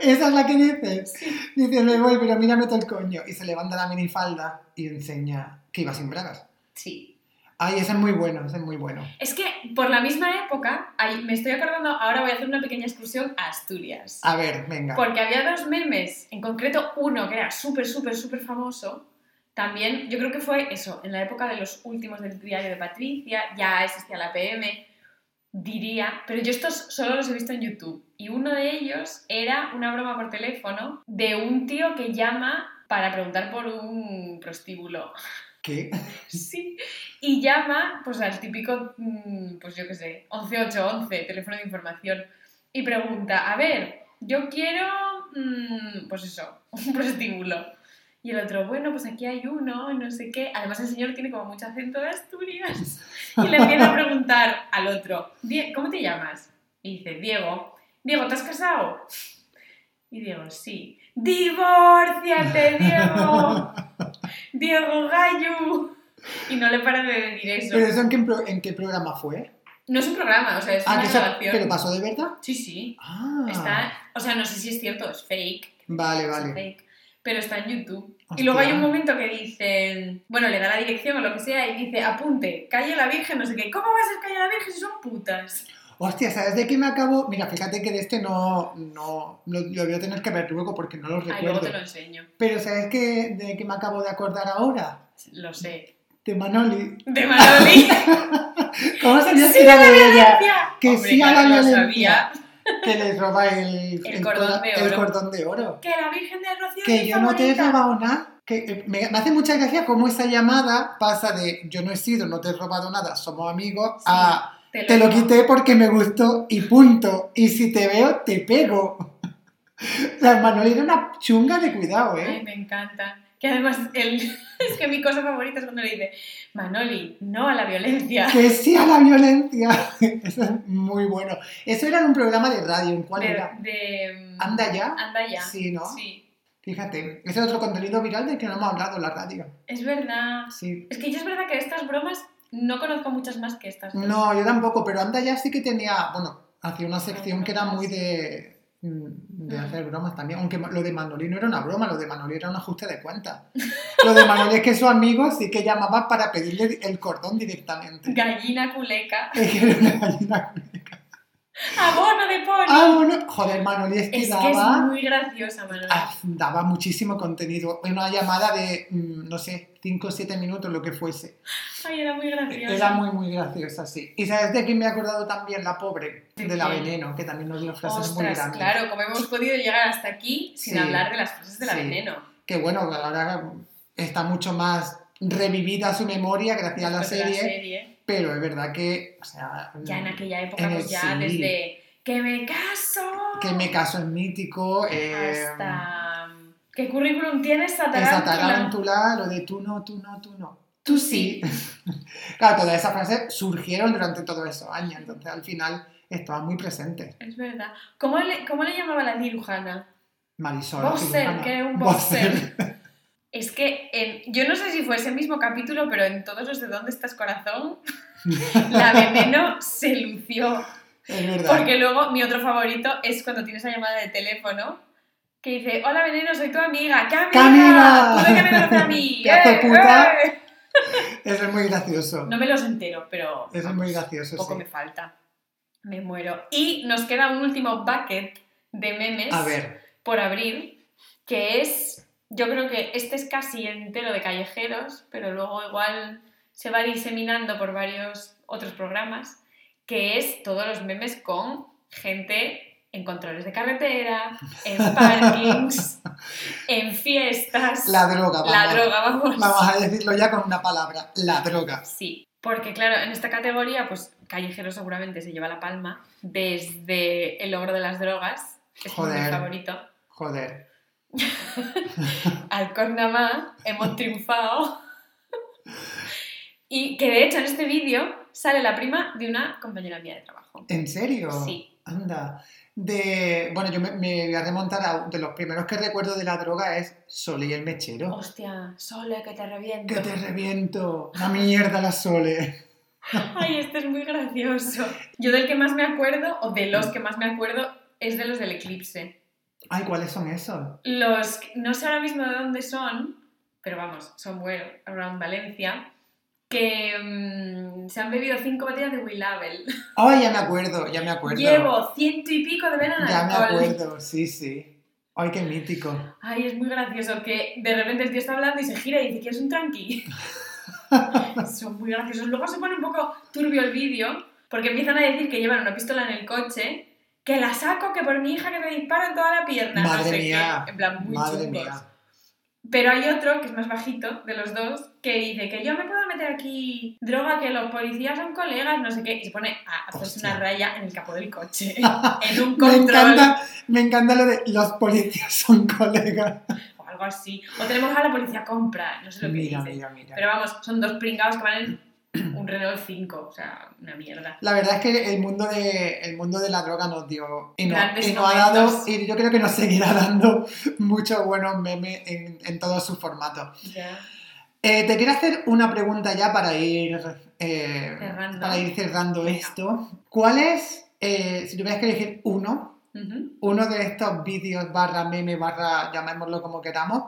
[SPEAKER 1] Esa es la que dices. Dice, me voy, pero mira, meto el coño. Y se levanta la minifalda y enseña que iba sin bragas.
[SPEAKER 2] Sí.
[SPEAKER 1] Ay, ese es muy bueno, ese es muy bueno.
[SPEAKER 2] Es que por la misma época, ahí- me estoy acordando, ahora voy a hacer una pequeña excursión a Asturias.
[SPEAKER 1] A ver, venga.
[SPEAKER 2] Porque había dos memes, en concreto uno que era súper, súper, súper famoso. También, yo creo que fue eso, en la época de los últimos del diario de Patricia, ya existía la PM, diría, pero yo estos solo los he visto en YouTube. Y uno de ellos era una broma por teléfono de un tío que llama para preguntar por un prostíbulo.
[SPEAKER 1] ¿Qué? [LAUGHS]
[SPEAKER 2] Sí, y llama pues al típico, mm, pues yo qué sé, 11811, teléfono de información, y pregunta, a ver, yo quiero, mm, pues eso, [LAUGHS] un prostíbulo. Y el otro, bueno, pues aquí hay uno, no sé qué. Además el señor tiene como mucho acento de Asturias. [LAUGHS] Y le empieza a preguntar al otro, "Die- ¿cómo te llamas? Y dice, Diego. Diego, ¿te has casado? Y Diego, sí. ¡Divórciate, Diego! Diego Gallo. Y no le para de decir eso.
[SPEAKER 1] ¿Pero eso en qué, en qué programa fue?
[SPEAKER 2] No es un programa, o sea, es
[SPEAKER 1] Ah,
[SPEAKER 2] una grabación.
[SPEAKER 1] ¿Pero pasó de verdad?
[SPEAKER 2] Sí, sí.
[SPEAKER 1] Ah,
[SPEAKER 2] Está, o sea, no sé si es cierto, es fake.
[SPEAKER 1] vale,
[SPEAKER 2] es
[SPEAKER 1] vale.
[SPEAKER 2] fake, pero está en YouTube. Y luego hay un momento que dicen, bueno, le da la dirección o lo que sea y dice, apunte, calle la Virgen, no sé qué. ¿Cómo va a ser calle la Virgen si son putas?
[SPEAKER 1] Hostia, ¿sabes de qué me acabo? Mira, fíjate que de este no, no lo, lo voy a tener que ver luego porque no lo
[SPEAKER 2] luego
[SPEAKER 1] recuerdo.
[SPEAKER 2] te lo enseño.
[SPEAKER 1] Pero ¿sabes qué, de qué me acabo de acordar ahora?
[SPEAKER 2] Lo sé.
[SPEAKER 1] De Manoli.
[SPEAKER 2] De Manoli. [LAUGHS] [LAUGHS]
[SPEAKER 1] ¿Cómo sabías
[SPEAKER 2] ¡Sí,
[SPEAKER 1] que era
[SPEAKER 2] la
[SPEAKER 1] de ella? Que
[SPEAKER 2] Hombre,
[SPEAKER 1] sí a la
[SPEAKER 2] claro, lo
[SPEAKER 1] violencia.
[SPEAKER 2] sabía.
[SPEAKER 1] Que les roba el,
[SPEAKER 2] El cordón de
[SPEAKER 1] el
[SPEAKER 2] oro.
[SPEAKER 1] cordón de oro.
[SPEAKER 2] Que la Virgen del Rocío
[SPEAKER 1] Que yo no te he robado nada. Que eh, me, me hace mucha gracia cómo esa llamada pasa de yo no he sido, no te he robado nada, somos amigos,
[SPEAKER 2] Sí.
[SPEAKER 1] a Te lo quité porque me gustó y punto. Y si te veo, te pego. [LAUGHS] La Manoli era una chunga de cuidado,
[SPEAKER 2] Ay,
[SPEAKER 1] ¿eh?
[SPEAKER 2] me encanta. Que además, el... [LAUGHS] es que mi cosa favorita es cuando le dice, Manoli, no a la violencia.
[SPEAKER 1] Que sí a la violencia. [LAUGHS] Eso es muy bueno. Eso era en un programa de radio. ¿En cuál
[SPEAKER 2] De,
[SPEAKER 1] era?
[SPEAKER 2] de-
[SPEAKER 1] ¿Anda ya?
[SPEAKER 2] Anda ya.
[SPEAKER 1] Sí, ¿no?
[SPEAKER 2] Sí.
[SPEAKER 1] Fíjate, ese es otro contenido viral del que no hemos hablado en la radio.
[SPEAKER 2] Es verdad.
[SPEAKER 1] Sí.
[SPEAKER 2] Es que yo es verdad que estas bromas no conozco muchas más que estas. dos.
[SPEAKER 1] No, yo tampoco, pero Anda ya sí que tenía, bueno, hacía una sección que era muy de, mm, de
[SPEAKER 2] Mm.
[SPEAKER 1] hacer bromas también, aunque lo de Manoli no era una broma, lo de Manoli era un ajuste de cuenta. Lo de Manoli es que su amigo sí que llamaba para pedirle el cordón directamente.
[SPEAKER 2] Gallina culeca.
[SPEAKER 1] Es que era una gallina culeca.
[SPEAKER 2] Abono de pony.
[SPEAKER 1] Bueno, joder, Manoli es que
[SPEAKER 2] es que es
[SPEAKER 1] daba,
[SPEAKER 2] muy graciosa, Manoli.
[SPEAKER 1] daba muchísimo contenido. Una llamada de, mm, no sé, 5 o 7 minutos, lo que fuese.
[SPEAKER 2] Ay, era muy graciosa.
[SPEAKER 1] Era muy, muy graciosa, sí. ¿Y sabes de quién me he acordado también? La pobre,
[SPEAKER 2] ¿De
[SPEAKER 1] de la veneno, que también nos dio frases muy
[SPEAKER 2] Ostras,
[SPEAKER 1] grandes.
[SPEAKER 2] claro, como hemos podido llegar hasta aquí sin
[SPEAKER 1] Sí.
[SPEAKER 2] hablar de las frases de la
[SPEAKER 1] Sí.
[SPEAKER 2] veneno.
[SPEAKER 1] Que bueno, ahora está mucho más revivida su memoria gracias a la
[SPEAKER 2] de
[SPEAKER 1] serie,
[SPEAKER 2] serie.
[SPEAKER 1] Pero es verdad que, o sea,
[SPEAKER 2] Ya en aquella época,
[SPEAKER 1] En
[SPEAKER 2] pues ya
[SPEAKER 1] sí.
[SPEAKER 2] desde que me caso
[SPEAKER 1] que me caso es mítico, eh,
[SPEAKER 2] hasta qué currículum tienes esa tarántula.
[SPEAKER 1] lo de tú no, tú no, tú no. Tú sí. [LAUGHS] claro, todas esas frases surgieron durante todos esos años, entonces al final estaban muy presentes.
[SPEAKER 2] Es verdad. ¿Cómo le, cómo le llamaba la cirujana?
[SPEAKER 1] Marisol.
[SPEAKER 2] Boxer, que era un
[SPEAKER 1] Boxer. [LAUGHS]
[SPEAKER 2] Es que en- yo no sé si fue ese mismo capítulo, pero en todos los de ¿Dónde estás corazón? [LAUGHS] La veneno se lució.
[SPEAKER 1] Es verdad.
[SPEAKER 2] Porque luego mi otro favorito es cuando tienes esa llamada de teléfono que dice, hola veneno, soy tu amiga. ¡Qué amiga!
[SPEAKER 1] ¡Camila!
[SPEAKER 2] ¿Tú de qué me conoces a mí? [LAUGHS] ¡Eh,
[SPEAKER 1] puta.
[SPEAKER 2] eh! [LAUGHS]
[SPEAKER 1] Eso es muy gracioso.
[SPEAKER 2] No me los entero, pero
[SPEAKER 1] Eso es muy gracioso,
[SPEAKER 2] poco
[SPEAKER 1] sí.
[SPEAKER 2] me falta. Me muero. Y nos queda un último bucket de memes
[SPEAKER 1] A ver,
[SPEAKER 2] por abrir, que es, yo creo que este es casi entero de callejeros, pero luego igual se va diseminando por varios otros programas, que es todos los memes con gente en controles de carretera, en [LAUGHS] parkings, en fiestas.
[SPEAKER 1] la droga, vamos.
[SPEAKER 2] La droga, vamos.
[SPEAKER 1] Vamos a decirlo ya con una palabra, la droga.
[SPEAKER 2] Sí, porque claro, en esta categoría, pues Callejero seguramente se lleva la palma desde el logro de las drogas, que es mi favorito,
[SPEAKER 1] Joder. [LAUGHS]
[SPEAKER 2] al Cornamá, hemos triunfado. Y que de hecho en este vídeo sale la prima de una compañera mía de trabajo.
[SPEAKER 1] ¿En serio?
[SPEAKER 2] Sí.
[SPEAKER 1] Anda. De, bueno, yo me, me voy a remontar a de los primeros que recuerdo de la droga es Sole y el mechero.
[SPEAKER 2] Hostia, Sole, que te reviento.
[SPEAKER 1] Que te reviento. Una mierda la Sole. [LAUGHS]
[SPEAKER 2] Ay, este es muy gracioso. Yo del que más me acuerdo, o de los que más me acuerdo, es de los del eclipse.
[SPEAKER 1] Ay, ¿cuáles son esos?
[SPEAKER 2] Los, no sé ahora mismo de dónde son, pero vamos, son buenos, around Valencia, que mm, se han bebido cinco botellas de Willabel. [LAUGHS]
[SPEAKER 1] Ay, ya me acuerdo, ya me acuerdo.
[SPEAKER 2] Llevo ciento y pico de verano
[SPEAKER 1] Ya me acuerdo, sí, sí. Ay, qué mítico.
[SPEAKER 2] Ay, es muy gracioso que de repente el tío está hablando y se gira y dice, ¿quieres un tranqui? [LAUGHS] Son muy graciosos. Luego se pone un poco turbio el vídeo, porque empiezan a decir que llevan una pistola en el coche, que la saco, que por mi hija que me dispara en toda la pierna. no
[SPEAKER 1] Madre
[SPEAKER 2] sé qué.
[SPEAKER 1] mía.
[SPEAKER 2] En plan, muy
[SPEAKER 1] Madre
[SPEAKER 2] chungos.
[SPEAKER 1] mía.
[SPEAKER 2] Pero hay otro, que es más bajito, de los dos, que dice que yo me puedo meter aquí droga, que los policías son colegas, no sé qué, y se pone a hacerse
[SPEAKER 1] Hostia.
[SPEAKER 2] una raya en el capó del coche, [LAUGHS] en un
[SPEAKER 1] Me
[SPEAKER 2] control
[SPEAKER 1] encanta, me encanta lo de los policías son colegas.
[SPEAKER 2] o algo así. O tenemos a la policía compra, no sé lo que
[SPEAKER 1] Mira,
[SPEAKER 2] dice.
[SPEAKER 1] mira, mira.
[SPEAKER 2] Pero vamos, son dos pringados que van en [CLEARS THROAT] un Renault 5, o sea, una mierda.
[SPEAKER 1] La verdad es que el mundo de, el mundo de la droga nos dio y, no- y nos ha dado, y yo creo que nos seguirá [LAUGHS] dando muchos buenos memes en, en todos sus formatos.
[SPEAKER 2] Ya.
[SPEAKER 1] Eh, te quiero hacer una pregunta ya para ir, eh,
[SPEAKER 2] Cerrando.
[SPEAKER 1] para ir cerrando esto. ¿Cuál es, eh, si tuvieras que elegir uno, uno de estos vídeos barra meme barra llamémoslo como queramos,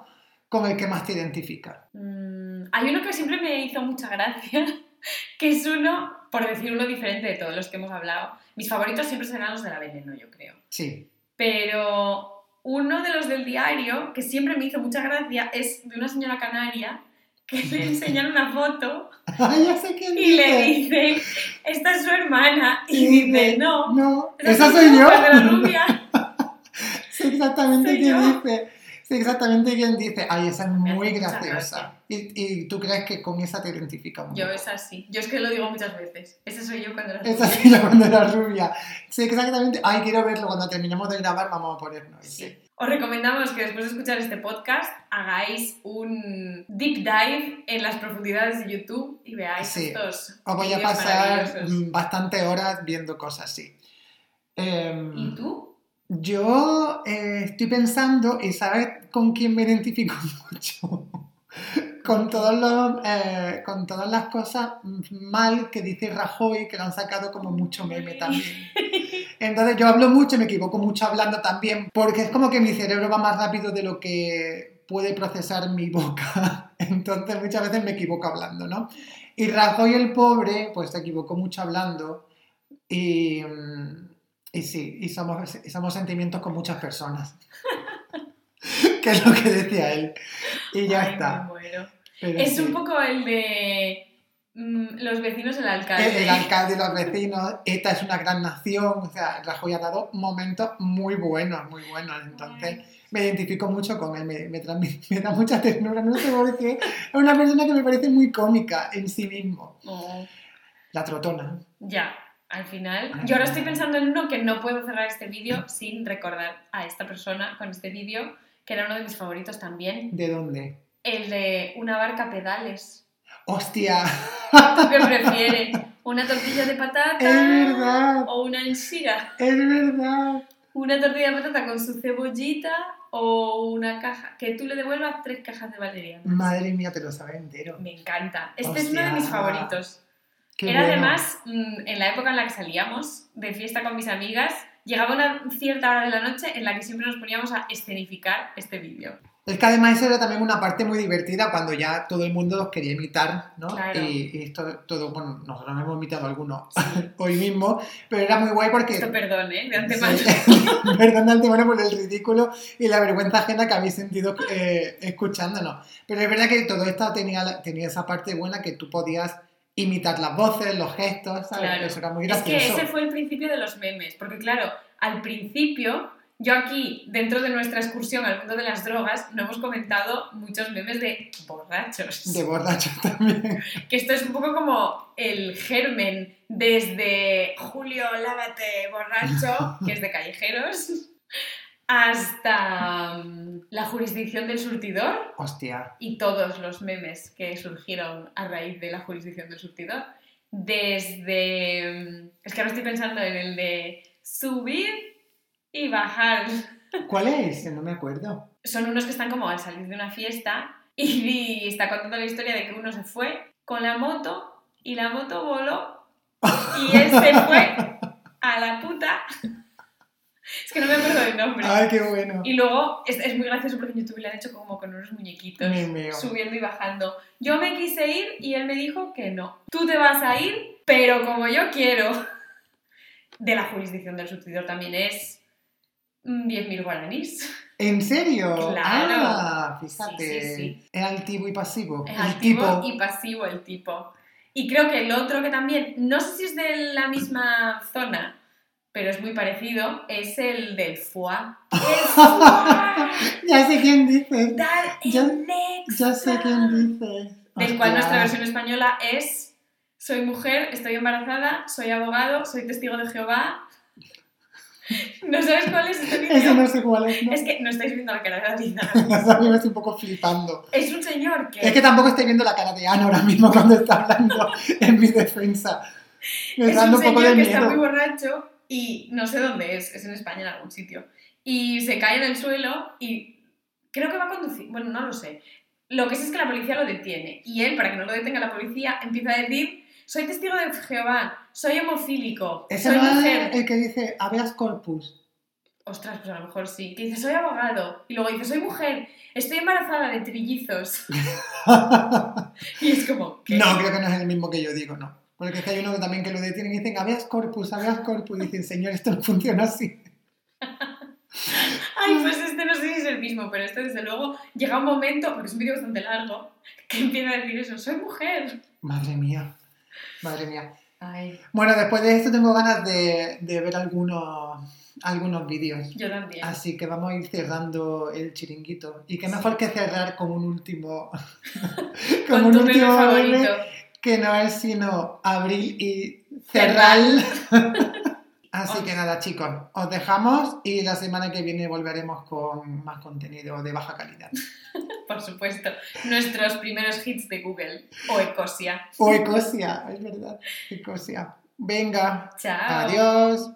[SPEAKER 1] con el que más te identificas?
[SPEAKER 2] Mm, hay uno que siempre me hizo mucha gracia, [LAUGHS] que es uno, por decir uno diferente de todos los que hemos hablado. Mis favoritos siempre serán los de la veneno, yo creo.
[SPEAKER 1] Sí.
[SPEAKER 2] Pero uno de los del diario, que siempre me hizo mucha gracia, es de una señora canaria que le enseñan una foto
[SPEAKER 1] Ay, [LAUGHS] ya sé quién
[SPEAKER 2] y le
[SPEAKER 1] dice.
[SPEAKER 2] esta es su hermana, y
[SPEAKER 1] Y
[SPEAKER 2] dice, no,
[SPEAKER 1] No,
[SPEAKER 2] esa
[SPEAKER 1] soy yo.
[SPEAKER 2] la rubia. [LAUGHS]
[SPEAKER 1] Sé exactamente
[SPEAKER 2] Soy
[SPEAKER 1] quién
[SPEAKER 2] yo.
[SPEAKER 1] dice. Sí, exactamente quien dice, ay, esa es muy graciosa. Y, y tú crees que con esa te identificas mucho.
[SPEAKER 2] Yo es así. Yo es que lo digo muchas veces. Ese soy yo cuando era
[SPEAKER 1] Esa
[SPEAKER 2] rubia. [LAUGHS]
[SPEAKER 1] sí, la cuando era rubia. Sí, exactamente. Ay, quiero verlo. Cuando terminemos de grabar, vamos a ponernos. ese.
[SPEAKER 2] Sí. Os recomendamos que después de escuchar este podcast hagáis un deep dive en las profundidades de YouTube y veáis
[SPEAKER 1] Sí.
[SPEAKER 2] estos.
[SPEAKER 1] Os voy a pasar bastantes horas viendo cosas así. Em,
[SPEAKER 2] ¿Y tú?
[SPEAKER 1] Yo eh, estoy pensando, y ¿sabes con quién me identifico [LAUGHS] mucho? con, todos los, eh, con todas las cosas mal que dice Rajoy, que lo han sacado como mucho meme también. Entonces yo hablo mucho, me equivoco mucho hablando también, porque es como que mi cerebro va más rápido de lo que puede procesar mi boca. [LAUGHS] Entonces muchas veces me equivoco hablando, ¿no? Y Rajoy el pobre, pues se equivocó mucho hablando y, mm, y sí, y somos, somos sentimientos con muchas personas. [LAUGHS] que es lo que decía él. Y ya
[SPEAKER 2] Ay,
[SPEAKER 1] está.
[SPEAKER 2] me muero.
[SPEAKER 1] Pero
[SPEAKER 2] Es
[SPEAKER 1] sí.
[SPEAKER 2] un poco el de mm, los vecinos del alcalde.
[SPEAKER 1] El, el alcalde y los vecinos, ETA es una gran nación, o sea, Rajoy ha dado momentos muy buenos, muy buenos, entonces me identifico mucho con él, me, me, [LAUGHS] me da mucha ternura, no sé por qué, es una persona que me parece muy cómica en sí mismo,
[SPEAKER 2] Oh,
[SPEAKER 1] la trotona.
[SPEAKER 2] ya, al final.
[SPEAKER 1] Ay,
[SPEAKER 2] Yo ahora estoy pensando en uno que no puedo cerrar este vídeo sin recordar a esta persona con este vídeo, que era uno de mis favoritos también.
[SPEAKER 1] ¿De dónde?
[SPEAKER 2] El de una barca pedales.
[SPEAKER 1] ¡Hostia! [LAUGHS]
[SPEAKER 2] ¿Tú qué prefieres? ¿Una tortilla de patata?
[SPEAKER 1] ¡Es verdad!
[SPEAKER 2] ¿O una ensira?
[SPEAKER 1] ¡Es verdad!
[SPEAKER 2] ¿Una tortilla de patata con su cebollita? ¿O una caja? Que tú le devuelvas tres cajas de valeriana.
[SPEAKER 1] Madre mía, te lo sabes entero.
[SPEAKER 2] Me encanta. Este es uno de mis favoritos.
[SPEAKER 1] Qué
[SPEAKER 2] Era
[SPEAKER 1] bueno.
[SPEAKER 2] además, mm, en la época en la que salíamos de fiesta con mis amigas, llegaba una cierta hora de la noche en la que siempre nos poníamos a escenificar este vídeo.
[SPEAKER 1] Es que además eso era también una parte muy divertida cuando ya todo el mundo los quería imitar, ¿no?
[SPEAKER 2] Claro.
[SPEAKER 1] Y, y esto todo, bueno, nosotros nos hemos imitado algunos
[SPEAKER 2] Sí. [LAUGHS]
[SPEAKER 1] hoy mismo, pero era muy guay porque...
[SPEAKER 2] Esto perdón, ¿eh? De antemano.
[SPEAKER 1] Sí. [LAUGHS] Perdón de antemano por el ridículo y la vergüenza ajena que habéis sentido eh, escuchándonos. Pero es verdad que todo esto tenía, tenía esa parte buena que tú podías imitar las voces, los gestos, ¿sabes?
[SPEAKER 2] Claro.
[SPEAKER 1] Eso era muy
[SPEAKER 2] Es
[SPEAKER 1] gracioso.
[SPEAKER 2] que ese fue el principio de los memes, porque claro, al principio, yo aquí, dentro de nuestra excursión al mundo de las drogas, no hemos comentado muchos memes de borrachos.
[SPEAKER 1] De borracho también. [LAUGHS]
[SPEAKER 2] Que esto es un poco como el germen desde Julio, lávate, borracho, que es de callejeros, [LAUGHS] hasta mm, la jurisdicción del surtidor
[SPEAKER 1] Hostia.
[SPEAKER 2] y todos los memes que surgieron a raíz de la jurisdicción del surtidor. Desde... Es que ahora estoy pensando en el de subir y bajar.
[SPEAKER 1] ¿Cuál es? No me acuerdo.
[SPEAKER 2] Son unos que están como al salir de una fiesta y [LAUGHS] está contando la historia de que uno se fue con la moto y la moto voló y él se fue a la puta. Es que no me acuerdo del nombre.
[SPEAKER 1] Ay, qué bueno.
[SPEAKER 2] Y luego es, es muy gracioso porque en YouTube le han hecho como con unos muñequitos subiendo y bajando. Yo me quise ir y él me dijo que no. Tú te vas a ir, pero como yo quiero. De la jurisdicción del surtidor también es mm, 10.000 guaraníes.
[SPEAKER 1] ¿En serio?
[SPEAKER 2] Claro.
[SPEAKER 1] Ah, fíjate.
[SPEAKER 2] Sí, sí, sí.
[SPEAKER 1] Es activo y pasivo.
[SPEAKER 2] Es
[SPEAKER 1] el
[SPEAKER 2] activo
[SPEAKER 1] tipo.
[SPEAKER 2] y pasivo el tipo. Y creo que el otro que también, no sé si es de la misma zona, pero es muy parecido, es el del foie. [LAUGHS] ¡El foie!
[SPEAKER 1] Ya sé quién dices.
[SPEAKER 2] ¡Dar el
[SPEAKER 1] Ya-
[SPEAKER 2] extra!
[SPEAKER 1] Ya sé quién dices.
[SPEAKER 2] Del cual
[SPEAKER 1] Hostia.
[SPEAKER 2] nuestra versión española es Soy mujer, estoy embarazada, soy abogado, soy testigo de Jehová. ¿No sabes cuál es este vídeo?
[SPEAKER 1] Ese no sé cuál es, ¿no?
[SPEAKER 2] Es que no estáis viendo la cara de David.
[SPEAKER 1] A mí me estoy un poco flipando.
[SPEAKER 2] Es un señor que...
[SPEAKER 1] Es que tampoco estoy viendo la cara de Ana ahora mismo cuando está hablando en mi defensa. Me
[SPEAKER 2] es un
[SPEAKER 1] un poco
[SPEAKER 2] señor
[SPEAKER 1] de
[SPEAKER 2] que está muy borracho y no sé dónde es, es en España en algún sitio. Y se cae en el suelo y creo que va a conducir, bueno, no lo sé. Lo que sé es que la policía lo detiene y él, para que no lo detenga la policía, empieza a decir, soy testigo de Jehová, soy homofílico,
[SPEAKER 1] Ese
[SPEAKER 2] soy mujer.
[SPEAKER 1] es el que dice habeas corpus.
[SPEAKER 2] Ostras, pues a lo mejor sí. Que dice, soy abogado. Y luego dice, soy mujer, estoy embarazada de trillizos. [LAUGHS] y es como, ¿qué?
[SPEAKER 1] No, creo que no es el mismo que yo digo, no. Porque es que hay uno que también que lo detienen y dicen habeas corpus, habeas corpus. Y dicen, señor, esto no funciona así. [LAUGHS]
[SPEAKER 2] Ay, pues este no sé si es el mismo, pero este desde luego llega un momento, porque es un vídeo bastante largo, que empieza a decir eso, soy mujer.
[SPEAKER 1] Madre mía. Madre mía.
[SPEAKER 2] Ay,
[SPEAKER 1] Bueno, después de esto tengo ganas de, de ver algunos algunos vídeos.
[SPEAKER 2] Yo también.
[SPEAKER 1] Así que vamos a ir cerrando el chiringuito. Y qué mejor que cerrar con un último. [LAUGHS]
[SPEAKER 2] Con, tu meme
[SPEAKER 1] meme
[SPEAKER 2] favorito.
[SPEAKER 1] Que no es sino abril y cerral. [LAUGHS] Así que nada, chicos, os dejamos y la semana que viene volveremos con más contenido de baja calidad. [LAUGHS]
[SPEAKER 2] Por supuesto. Nuestros primeros hits de Google. O Ecosia.
[SPEAKER 1] O Ecosia, es verdad, Ecosia. Venga,
[SPEAKER 2] Chao.
[SPEAKER 1] adiós.